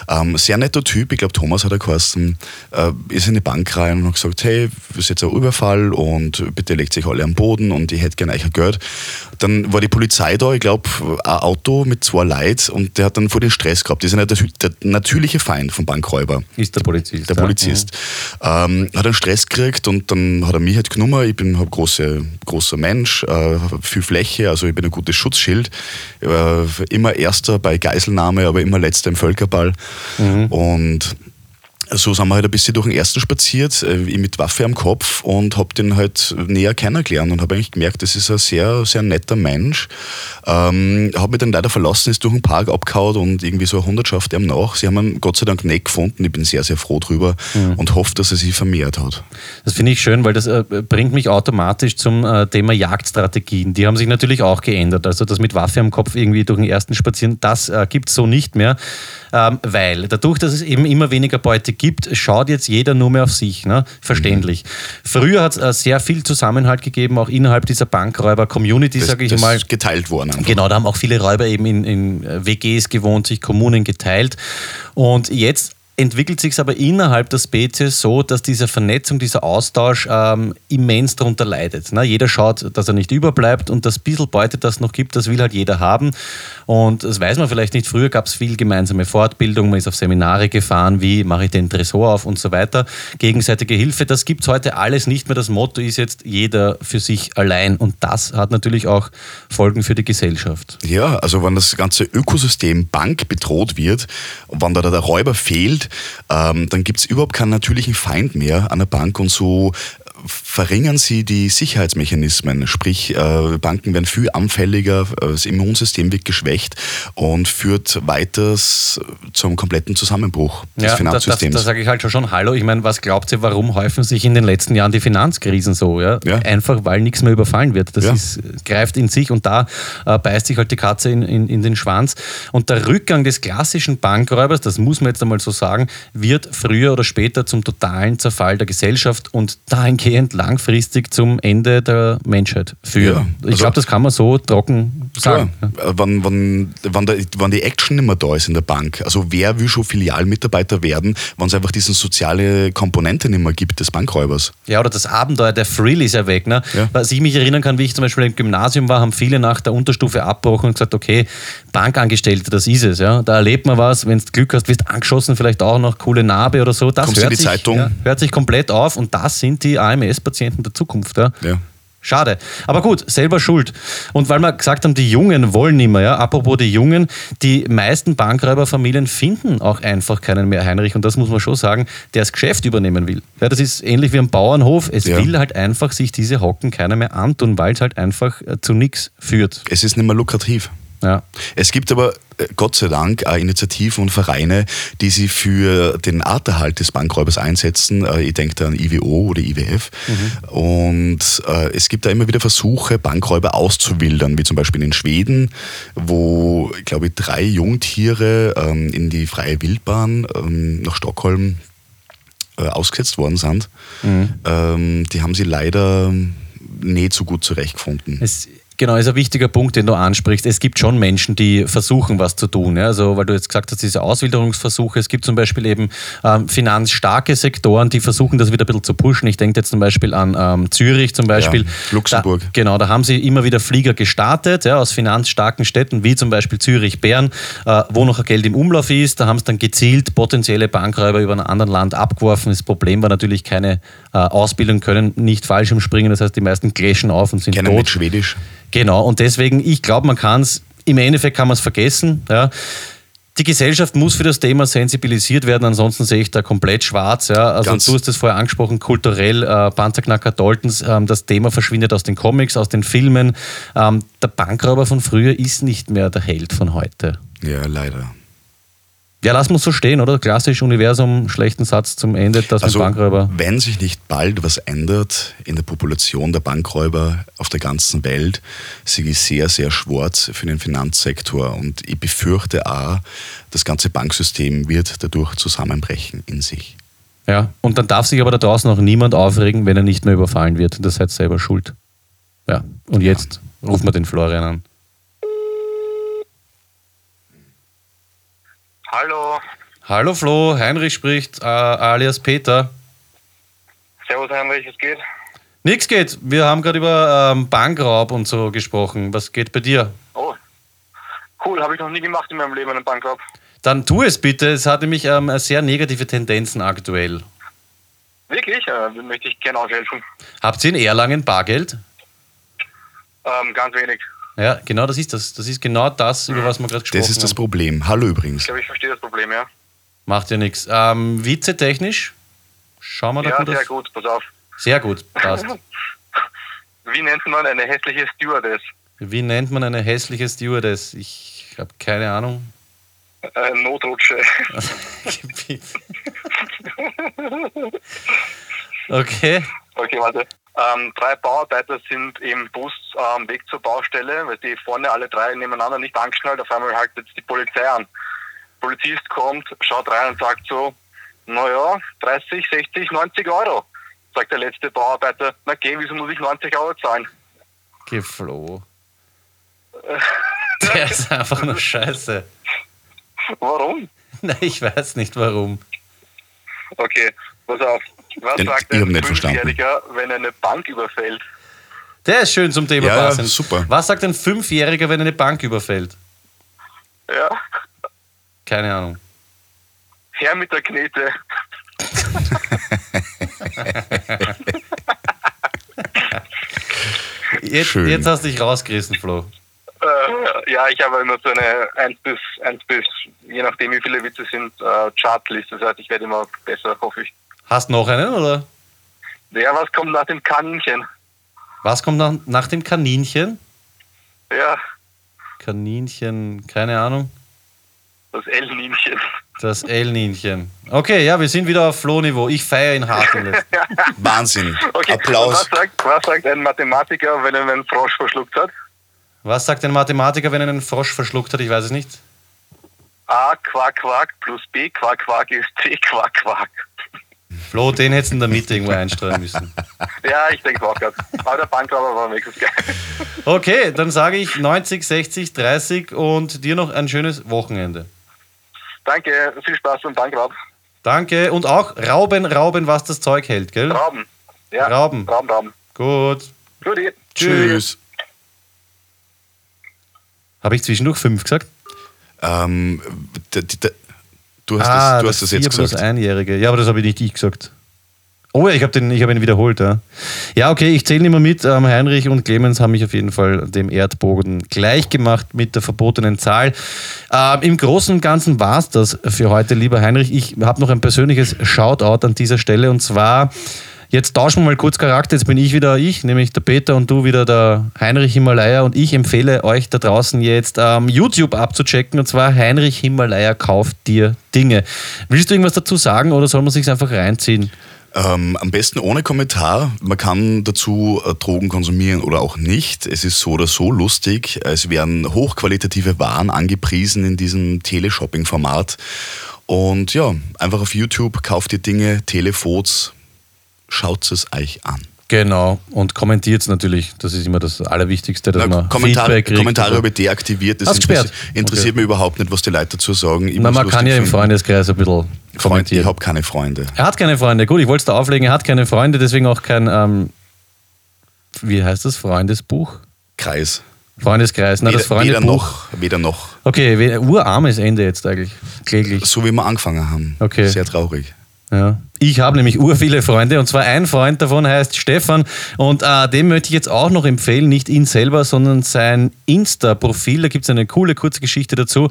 Ähm, sehr netter Typ, ich glaube Thomas hat er geheißen, äh, ist in die Bank rein und hat gesagt, hey, das ist jetzt ein Überfall und bitte legt sich alle am Boden und ich hätte gerne euch Geld. Dann war die Polizei da, ich glaube, ein Auto mit zwei Leuten und der hat dann vor den Stress gehabt. Das ist ja der, natürliche Feind vom Bankräuber. Ist der Polizist. Der ja. Polizist. Ähm, hat einen Stress gekriegt und dann hat er mich halt genommen. Ich bin ein große, großer Mensch, äh, viel Fläche, also ich bin ein gutes Schutzschild. Äh, immer Erster bei Geiselnahme, aber immer Letzter im Völkerball. Und so sind wir halt ein bisschen durch den ersten spaziert, äh, mit Waffe am Kopf und habe den halt näher kennengelernt und habe eigentlich gemerkt, das ist ein sehr, sehr netter Mensch. Ähm, habe mich dann leider verlassen, ist durch den Park abgehauen und irgendwie so eine Hundertschaft ihm nach. Sie haben ihn Gott sei Dank nicht gefunden, ich bin sehr, sehr froh drüber und hoffe, dass er sich vermehrt hat. Das finde ich schön, weil das äh, bringt mich automatisch zum äh, Thema Jagdstrategien. Die haben sich natürlich auch geändert. Also das mit Waffe am Kopf irgendwie durch den ersten Spazieren, das äh, gibt es so nicht mehr. Ähm, weil dadurch, dass es eben immer weniger Beute gibt, schaut jetzt jeder nur mehr auf sich. Ne? Verständlich. Früher hat es äh, sehr viel Zusammenhalt gegeben, auch innerhalb dieser Bankräuber-Community, sage ich das mal. ist geteilt worden. einfach. Genau, da haben auch viele Räuber eben in, in äh, WGs gewohnt, sich Kommunen geteilt. Und jetzt entwickelt sich es aber innerhalb der Spezies so, dass diese Vernetzung, dieser Austausch ähm, immens darunter leidet. Ne? Jeder schaut, dass er nicht überbleibt und das bisschen Beute, das noch gibt, das will halt jeder haben. Und das weiß man vielleicht nicht. Früher gab es viel gemeinsame Fortbildung, man ist auf Seminare gefahren, wie mache ich den Tresor auf und so weiter. Gegenseitige Hilfe, das gibt es heute alles nicht mehr. Das Motto ist jetzt jeder für sich allein. Und das hat natürlich auch Folgen für die Gesellschaft. Ja, also wenn das ganze Ökosystem Bank bedroht wird wenn da der Räuber fehlt, ähm, dann gibt es überhaupt keinen natürlichen Feind mehr an der Bank und so verringern sie die Sicherheitsmechanismen. Sprich, äh, Banken werden viel anfälliger, äh, das Immunsystem wird geschwächt und führt weiters zum kompletten Zusammenbruch des Ja, da, da, Finanzsystems. da sage ich halt schon, schon Hallo. Ich meine, was glaubt ihr, warum häufen sich in den letzten Jahren die Finanzkrisen so? Ja? Ja. Einfach, weil nichts mehr überfallen wird. Das Ja. ist, greift in sich und da äh, beißt sich halt die Katze in, in, in den Schwanz. Und der Rückgang des klassischen Bankräubers, das muss man jetzt einmal so sagen, wird früher oder später zum totalen Zerfall der Gesellschaft und dahingehend langfristig zum Ende der Menschheit führen. Ja, ich also- glaube, das kann man so trocken sagen. Klar, wenn, wenn, wenn, der, wenn die Action nicht mehr da ist in der Bank, also wer will schon Filialmitarbeiter werden, wenn es einfach diese soziale Komponente nicht mehr gibt des Bankräubers? Ja, oder das Abenteuer, der Thrill ist ja weg. Ne? Ja. Was ich mich erinnern kann, wie ich zum Beispiel im Gymnasium war, haben viele nach der Unterstufe abgebrochen und gesagt, okay, Bankangestellte, das ist es. Ja? Da erlebt man was, wenn du Glück hast, wirst angeschossen, vielleicht auch noch coole Narbe oder so. Das Kommst in hört die sich, Zeitung. Ja, hört sich komplett auf und das sind die AMS-Patienten der Zukunft. Ja? Ja. Schade. Aber gut, selber schuld. Und weil wir gesagt haben, die Jungen wollen nicht mehr, ja, apropos die Jungen, die meisten Bankräuberfamilien finden auch einfach keinen mehr Heinrich. Und das muss man schon sagen, der das Geschäft übernehmen will. Ja, das ist ähnlich wie am Bauernhof. Es Ja. will halt einfach sich diese Hocken keiner mehr antun, weil es halt einfach äh, zu nichts führt. Es ist nicht mehr lukrativ. Ja. Es gibt aber äh, Gott sei Dank auch Initiativen und Vereine, die sich für den Arterhalt des Bankräubers einsetzen. Äh, Ich denke da an IWO oder IWF. Und äh, es gibt da immer wieder Versuche, Bankräuber auszuwildern, wie zum Beispiel in Schweden, wo, ich glaube, drei Jungtiere ähm, in die freie Wildbahn ähm, nach Stockholm ausgesetzt worden sind. Ähm, die haben sie leider nicht so gut zurechtgefunden. Es, genau, ist ein wichtiger Punkt, den du ansprichst. Es gibt schon Menschen, die versuchen, was zu tun. Ja? Also, weil du jetzt gesagt hast, diese Auswilderungsversuche. Es gibt zum Beispiel eben ähm, finanzstarke Sektoren, die versuchen, das wieder ein bisschen zu pushen. Ich denke jetzt zum Beispiel an ähm, Zürich zum Beispiel. Ja, Luxemburg. Da, genau, da haben sie immer wieder Flieger gestartet ja, aus finanzstarken Städten, wie zum Beispiel Zürich, Bern, äh, wo noch ein Geld im Umlauf ist. Da haben sie dann gezielt potenzielle Bankräuber über ein anderes Land abgeworfen. Das Problem war natürlich keine äh, Ausbildung, können nicht Fallschirmspringen. Das heißt, die meisten clashen auf und sind Kennen tot. mit Schwedisch. Genau, und deswegen, ich glaube, man kann es, im Endeffekt kann man es vergessen. Ja. Die Gesellschaft muss für das Thema sensibilisiert werden, ansonsten sehe ich da komplett schwarz. Ja. Also Ganz- du hast es vorher angesprochen, kulturell, äh, Panzerknacker Daltons, ähm, das Thema verschwindet aus den Comics, aus den Filmen. Ähm, der Bankräuber von früher ist nicht mehr der Held von heute. Ja, leider. Ja, lass uns so stehen, oder? Klassisch Universum, schlechten Satz zum Ende, das Also, mit Bankräuber. wenn sich nicht bald was ändert in der Population der Bankräuber auf der ganzen Welt, sehe ich sehr, sehr schwarz für den Finanzsektor. Und ich befürchte auch, das ganze Banksystem wird dadurch zusammenbrechen in sich. Ja, und dann darf sich aber da draußen auch niemand aufregen, wenn er nicht mehr überfallen wird. Das seid selber schuld. Ja, und jetzt rufen wir den Florian an. Hallo, Hallo Flo, Heinrich spricht, äh, alias Peter. Servus Heinrich, es geht? Nix geht, wir haben gerade über ähm, Bankraub und so gesprochen. Was geht bei dir? Oh, cool, habe ich noch nie gemacht in meinem Leben, einen Bankraub. Dann tu es bitte, es hat nämlich ähm, sehr negative Tendenzen aktuell. Wirklich? Äh, möchte ich gerne aushelfen. Habt ihr in Erlangen Bargeld? Ähm, ganz wenig. Ja, genau das ist das. Das ist genau das, über was wir gerade gesprochen Das ist das haben. Problem. Hallo übrigens. Ich glaube, ich verstehe das Problem, ja. Macht ja nichts. Ähm, Witze-technisch? Schauen wir da Ja, gut sehr auf. gut, pass auf. Sehr gut, passt. Wie nennt man eine hässliche Stewardess? Wie nennt man eine hässliche Stewardess? Ich habe keine Ahnung. Äh, Notrutsche. okay. Okay, warte. Ähm, drei Bauarbeiter sind im Bus am Weg zur Baustelle, weil die vorne alle drei nebeneinander nicht angeschnallt. Auf einmal haltet die Polizei an. Polizist kommt, schaut rein und sagt so, naja, 30, 60, 90 Euro. Sagt der letzte Bauarbeiter, na geh, wieso muss ich 90 Euro zahlen? Gefloh. Der ist einfach nur scheiße. Warum? Nein, ich weiß nicht warum. Okay, pass auf. Was Den- sagt ein nicht verstanden. Fünfjähriger, wenn er eine Bank überfällt? Der ist schön zum Thema Ja, passend. super. Was sagt ein Fünfjähriger, wenn eine Bank überfällt? Ja, Keine Ahnung. her mit der Knete. Jetzt, Schön. jetzt hast du dich rausgerissen, Flo. Äh, ja, ich habe immer so eine 1 bis, 1 bis, je nachdem wie viele Witze sind, äh, Chartliste. Das heißt, ich werde immer besser, hoffe ich. Hast noch einen, oder? Ja, was kommt nach dem Kaninchen? Was kommt nach, nach dem Kaninchen? Ja, Kaninchen, keine Ahnung. das L-Ninchen. Das L-Ninchen. Okay, ja, wir sind wieder auf Flo-Niveau. Ich feiere ihn hart. Wahnsinn. Okay, Applaus. Was sagt, was sagt ein Mathematiker, wenn er einen Frosch verschluckt hat? Was sagt ein Mathematiker, wenn er einen Frosch verschluckt hat? Ich weiß es nicht. A, Quark, Quark plus B, Quark, Quark ist C, Quark, Quark. Flo, den hättest du in der Mitte irgendwo einstreuen müssen. Ja, ich denke auch gerade. Aber der Bankrauber war wenigstens geil. Okay, dann sage ich 90, 60, 30 und dir noch ein schönes Wochenende. Danke, viel Spaß beim Bankraub. Danke und auch Rauben, Rauben, was das Zeug hält, gell? Rauben. Ja, Rauben. Rauben, Rauben. Gut. Guti. Tschüss. Habe ich zwischendurch fünf gesagt? Ähm, du hast ah, das, du hast das jetzt plus gesagt. Einjährige. Ja, aber das habe ich nicht ich gesagt. Oh ja, ich habe hab ihn wiederholt. Ja, ja okay, ich zähle nicht mehr mit. Ähm, Heinrich und Clemens haben mich auf jeden Fall dem Erdboden gleich gemacht mit der verbotenen Zahl. Ähm, Im Großen und Ganzen war es das für heute, lieber Heinrich. Ich habe noch ein persönliches Shoutout an dieser Stelle und zwar. Jetzt tauschen wir mal kurz Charakter. Jetzt bin ich wieder ich, nämlich der Peter und du wieder der Heinrich Himalaya. Und ich empfehle euch da draußen jetzt ähm, YouTube abzuchecken. Und zwar Heinrich Himalaya kauft dir Dinge. Willst du irgendwas dazu sagen oder soll man sich einfach reinziehen? Ähm, am besten ohne Kommentar. Man kann dazu äh, Drogen konsumieren oder auch nicht. Es ist so oder so lustig. Es werden hochqualitative Waren angepriesen in diesem Teleshopping-Format. Und ja, einfach auf YouTube kauft ihr Dinge, Telefots, schaut es euch an. Genau. Und kommentiert es natürlich. Das ist immer das Allerwichtigste, dass Na, man Kommentare, Feedback kriegt. Kommentare habe ich deaktiviert. Das interessiert, interessiert Okay. mich überhaupt nicht, was die Leute dazu sagen. Ich Na, man kann ja im. Freundeskreis ein bisschen Freund, ich kommentieren. habe keine Freunde. Er hat keine Freunde. Gut, ich wollte es da auflegen. Er hat keine Freunde, deswegen auch kein, ähm, wie heißt das? Freundesbuch? Kreis. Freundeskreis. Na, das weder, weder Freundebuch. noch, weder noch. Okay, we- urarmes Ende jetzt eigentlich. Kläglich. So wie wir angefangen haben. Okay. Sehr traurig. Ja. Ich habe nämlich ur viele Freunde und zwar ein Freund davon heißt Stefan und äh, dem möchte ich jetzt auch noch empfehlen, nicht ihn selber, sondern sein Insta-Profil. Da gibt es eine coole kurze Geschichte dazu.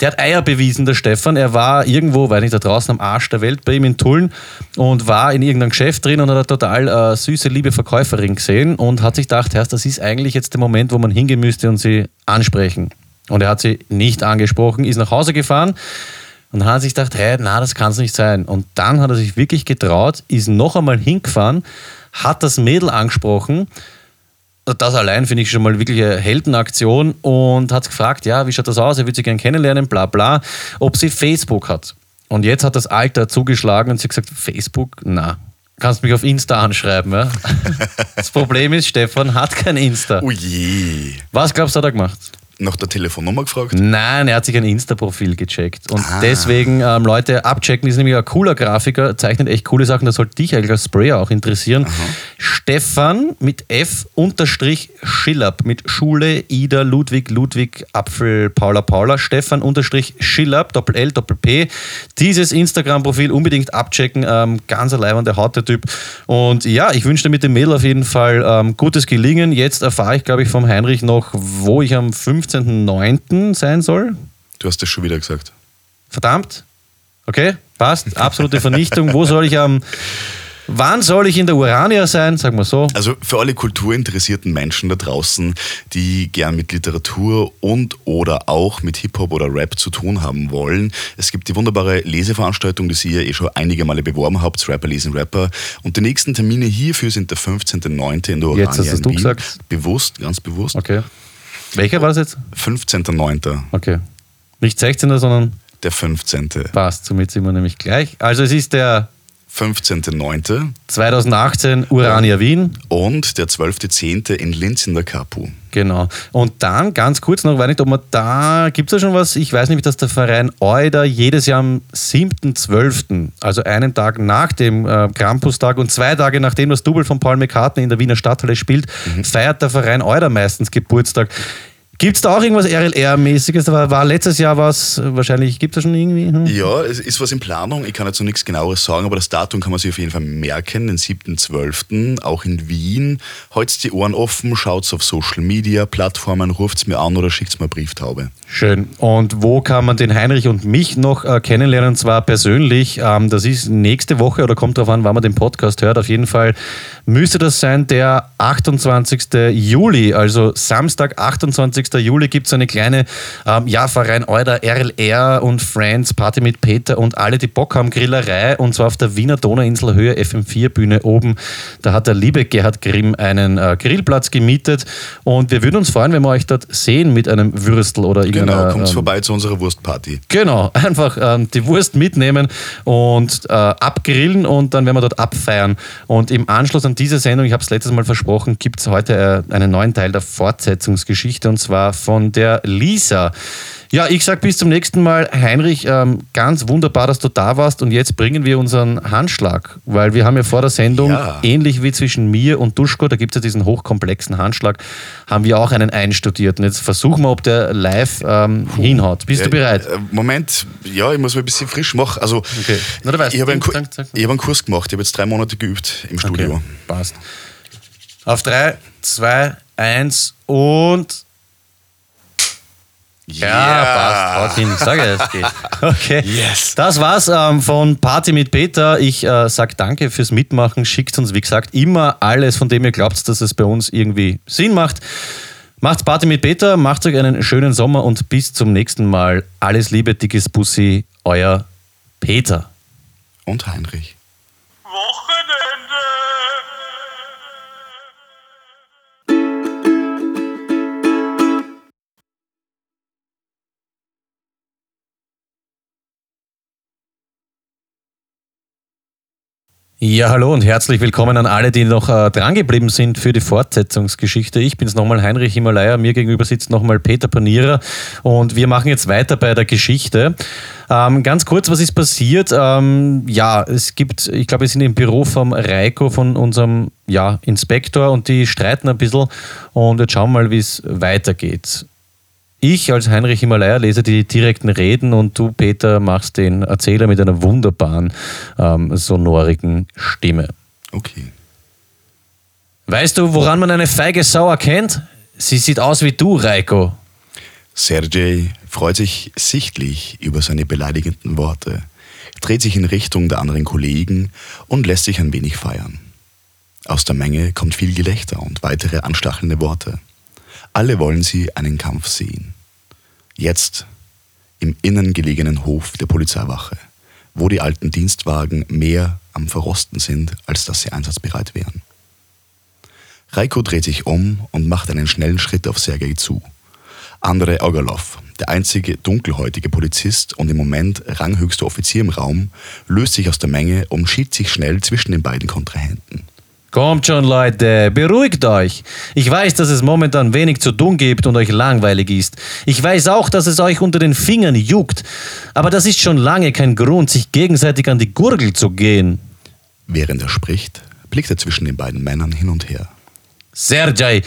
Der hat Eier bewiesen, der Stefan. Er war irgendwo, weiß nicht, da draußen am Arsch der Welt bei ihm in Tulln und war in irgendeinem Geschäft drin und hat eine total äh, süße, liebe Verkäuferin gesehen und hat sich gedacht, das ist eigentlich jetzt der Moment, wo man hingehen müsste und sie ansprechen. Und er hat sie nicht angesprochen, ist nach Hause gefahren und dann hat er sich gedacht, hey, na, das kann es nicht sein. Und dann hat er sich wirklich getraut, ist noch einmal hingefahren, hat das Mädel angesprochen. Das allein finde ich schon mal wirklich eine Heldenaktion und hat gefragt, ja, wie schaut das aus? Er würde sie gerne kennenlernen, bla bla, ob sie Facebook hat. Und jetzt hat das Alter zugeschlagen und sie hat gesagt, Facebook, na, kannst mich auf Insta anschreiben. Ja? Das Problem ist, Stefan hat kein Insta. Oh je. Was glaubst du, hat er gemacht? Nach der Telefonnummer gefragt? Nein, er hat sich ein Insta-Profil gecheckt. Und Ah. deswegen, ähm, Leute, abchecken, ist nämlich ein cooler Grafiker, zeichnet echt coole Sachen, das sollte dich eigentlich als Sprayer auch interessieren. Stefan mit F unterstrich Schillab, mit Schule, Ida, Ludwig, Ludwig, Apfel, Paula, Paula, Stefan unterstrich Schillab, Doppel L, Doppel P. Dieses Instagram-Profil unbedingt abchecken, ähm, ganz ein leibender Haute-Typ. Und ja, ich wünsche dir mit dem Mädel auf jeden Fall ähm, gutes Gelingen. Jetzt erfahre ich, glaube ich, vom Heinrich noch, wo ich am 15.09. sein soll. Du hast das schon wieder gesagt. Verdammt. Okay, passt. Absolute Vernichtung. Wo soll ich am. wann soll ich in der Urania sein? Sagen wir so. Also für alle kulturinteressierten Menschen da draußen, die gern mit Literatur und oder auch mit Hip-Hop oder Rap zu tun haben wollen, es gibt die wunderbare Leseveranstaltung, die Sie ja eh schon einige Male beworben habt, Rapper lesen Rapper. Und die nächsten Termine hierfür sind der 15.09. in der Urania Jetzt hast du Wien. gesagt. Bewusst, ganz bewusst. Okay. Welcher war das jetzt? 15.09. Okay. Nicht 16er, sondern Der 15. passt. Somit sind wir nämlich gleich. Also es ist der 15.09. 2018 Urania Wien. und der 12.10. in Linz in der Kapu. Genau. Und dann ganz kurz noch, weiß nicht, ob man da, gibt es da schon was? Ich weiß nämlich, dass der Verein Euder jedes Jahr am 7.12., also einen Tag nach dem äh, Krampustag und zwei Tage nachdem das Double von Paul McCartney in der Wiener Stadthalle spielt, feiert der Verein Euder meistens Geburtstag. Gibt es da auch irgendwas RLR-mäßiges? War, letztes Jahr was, wahrscheinlich gibt es da schon irgendwie? Hm? Ja, es ist was in Planung. Ich kann jetzt noch nichts genaueres sagen, aber das Datum kann man sich auf jeden Fall merken, den 7.12. auch in Wien. Halt's die Ohren offen, schaut's auf Social Media, Plattformen, ruft's mir an oder schickt's mir eine Brieftaube. Schön. Und wo kann man den Heinrich und mich noch äh, kennenlernen? Und zwar persönlich. Ähm, das ist nächste Woche oder kommt darauf an, wann man den Podcast hört. Auf jeden Fall müsste das sein der 28. Juli, also Samstag, 28. Juli gibt es eine kleine ähm, ja, Verein Euder, RLR und Friends, Party mit Peter und alle, die Bock haben, Grillerei und zwar auf der Wiener Donauinsel Höhe FM4 Bühne oben. Da hat der liebe Gerhard Grimm einen äh, Grillplatz gemietet und wir würden uns freuen, wenn wir euch dort sehen mit einem Würstel oder irgendeiner. Genau, kommt's ähm, vorbei zu unserer Wurstparty. Genau, einfach ähm, die Wurst mitnehmen und äh, abgrillen und dann werden wir dort abfeiern. Und im Anschluss an diese Sendung, ich habe es letztes Mal versprochen, gibt es heute äh, einen neuen Teil der Fortsetzungsgeschichte und zwar von der Lisa. Ja, ich sag bis zum nächsten Mal. Heinrich, ähm, ganz wunderbar, dass du da warst und jetzt bringen wir unseren Handschlag, weil wir haben ja vor der Sendung, Ja. ähnlich wie zwischen mir und Duschko, da gibt es ja diesen hochkomplexen Handschlag, haben wir auch einen einstudiert. Und jetzt versuchen wir, ob der live ähm, hinhaut. Bist du bereit? äh, Moment, ja, ich muss mal ein bisschen frisch machen. Also, Okay. Na, du weißt, ich habe einen, Ku- hab einen Kurs gemacht, ich habe jetzt drei Monate geübt im Studio. Okay, passt. Auf 3, 2, 1 und. Ja, passt. Haut. Ich sage, es geht. Okay. Yes. Das war's ähm, von Party mit Peter. Ich äh, sag danke fürs Mitmachen. Schickt uns, wie gesagt, immer alles, von dem ihr glaubt, dass es bei uns irgendwie Sinn macht. Macht's Party mit Peter, macht euch einen schönen Sommer und bis zum nächsten Mal. Alles Liebe, dickes Bussi, euer Peter. Und Heinrich. Ja, hallo und herzlich willkommen an alle, die noch äh, drangeblieben sind für die Fortsetzungsgeschichte. Ich bin's nochmal Heinrich Himalaya, mir gegenüber sitzt nochmal Peter Panierer und wir machen jetzt weiter bei der Geschichte. Ähm, ganz kurz, was ist passiert? Ähm, ja, es gibt, ich glaube, wir sind im Büro vom Reiko, von unserem ja, Inspektor und die streiten ein bisschen und jetzt schauen wir mal, wie es weitergeht. Ich als Heinrich Himalaya lese die direkten Reden und du, Peter, machst den Erzähler mit einer wunderbaren, ähm, sonorigen Stimme. Okay. Weißt du, woran man eine feige Sau erkennt? Sie sieht aus wie du, Reiko. Sergej freut sich sichtlich über seine beleidigenden Worte, dreht sich in Richtung der anderen Kollegen und lässt sich ein wenig feiern. Aus der Menge kommt viel Gelächter und weitere anstachelnde Worte. Alle wollen sie einen Kampf sehen. Jetzt im innen gelegenen Hof der Polizeiwache, wo die alten Dienstwagen mehr am Verrosten sind, als dass sie einsatzbereit wären. Reiko dreht sich um und macht einen schnellen Schritt auf Sergei zu. Andrei Ogalov, der einzige dunkelhäutige Polizist und im Moment ranghöchste Offizier im Raum, löst sich aus der Menge und schiebt sich schnell zwischen den beiden Kontrahenten. Kommt schon, Leute, beruhigt euch. Ich weiß, dass es momentan wenig zu tun gibt und euch langweilig ist. Ich weiß auch, dass es euch unter den Fingern juckt. Aber das ist schon lange kein Grund, sich gegenseitig an die Gurgel zu gehen. Während er spricht, blickt er zwischen den beiden Männern hin und her. Sergei,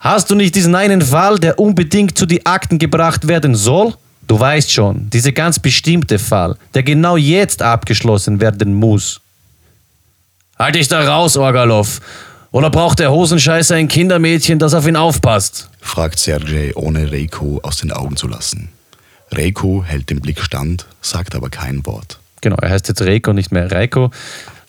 hast du nicht diesen einen Fall, der unbedingt zu die Akten gebracht werden soll? Du weißt schon, dieser ganz bestimmte Fall, der genau jetzt abgeschlossen werden muss. Halt dich da raus, Orgalov. Oder braucht der Hosenscheißer ein Kindermädchen, das auf ihn aufpasst? fragt Sergej, ohne Reiko aus den Augen zu lassen. Reiko hält den Blick stand, sagt aber kein Wort. Genau, er heißt jetzt Reiko, nicht mehr Reiko.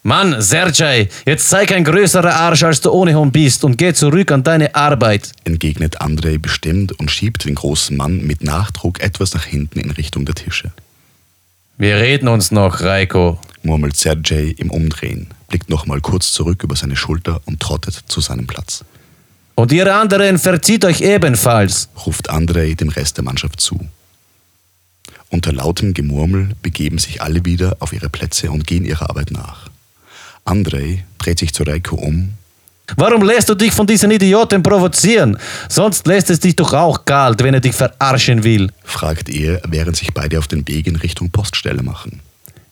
Mann, Sergej, jetzt zeig ein größerer Arsch, als du ohnehin bist und geh zurück an deine Arbeit. entgegnet Andrei bestimmt und schiebt den großen Mann mit Nachdruck etwas nach hinten in Richtung der Tische. Wir reden uns noch, Reiko. Murmelt Sergej im Umdrehen, blickt nochmal kurz zurück über seine Schulter und trottet zu seinem Platz. Und ihr anderen verzieht euch ebenfalls. ruft Andrei dem Rest der Mannschaft zu. Unter lautem Gemurmel begeben sich alle wieder auf ihre Plätze und gehen ihrer Arbeit nach. Andrei dreht sich zu Reiko um, Warum lässt du dich von diesen Idioten provozieren? Sonst lässt es dich doch auch kalt, wenn er dich verarschen will. fragt er, während sich beide auf den Weg in Richtung Poststelle machen.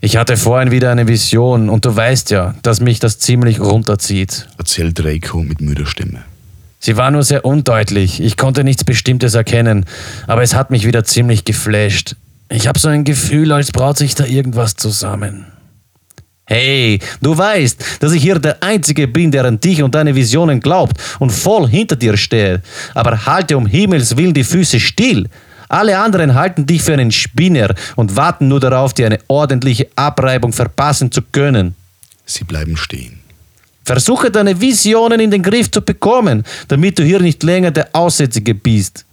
Ich hatte vorhin wieder eine Vision und du weißt ja, dass mich das ziemlich runterzieht. Erzählt Reiko mit müder Stimme. Sie war nur sehr undeutlich. Ich konnte nichts Bestimmtes erkennen, aber es hat mich wieder ziemlich geflasht. Ich habe so ein Gefühl, als braut sich da irgendwas zusammen. Hey, du weißt, dass ich hier der Einzige bin, der an dich und deine Visionen glaubt und voll hinter dir stehe. Aber halte um Himmels Willen die Füße still. Alle anderen halten dich für einen Spinner und warten nur darauf, dir eine ordentliche Abreibung verpassen zu können. Sie bleiben stehen. Versuche deine Visionen in den Griff zu bekommen, damit du hier nicht länger der Aussätzige bist.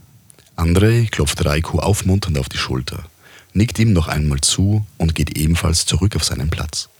Andrei klopft Reiko aufmunternd auf die Schulter, nickt ihm noch einmal zu und geht ebenfalls zurück auf seinen Platz.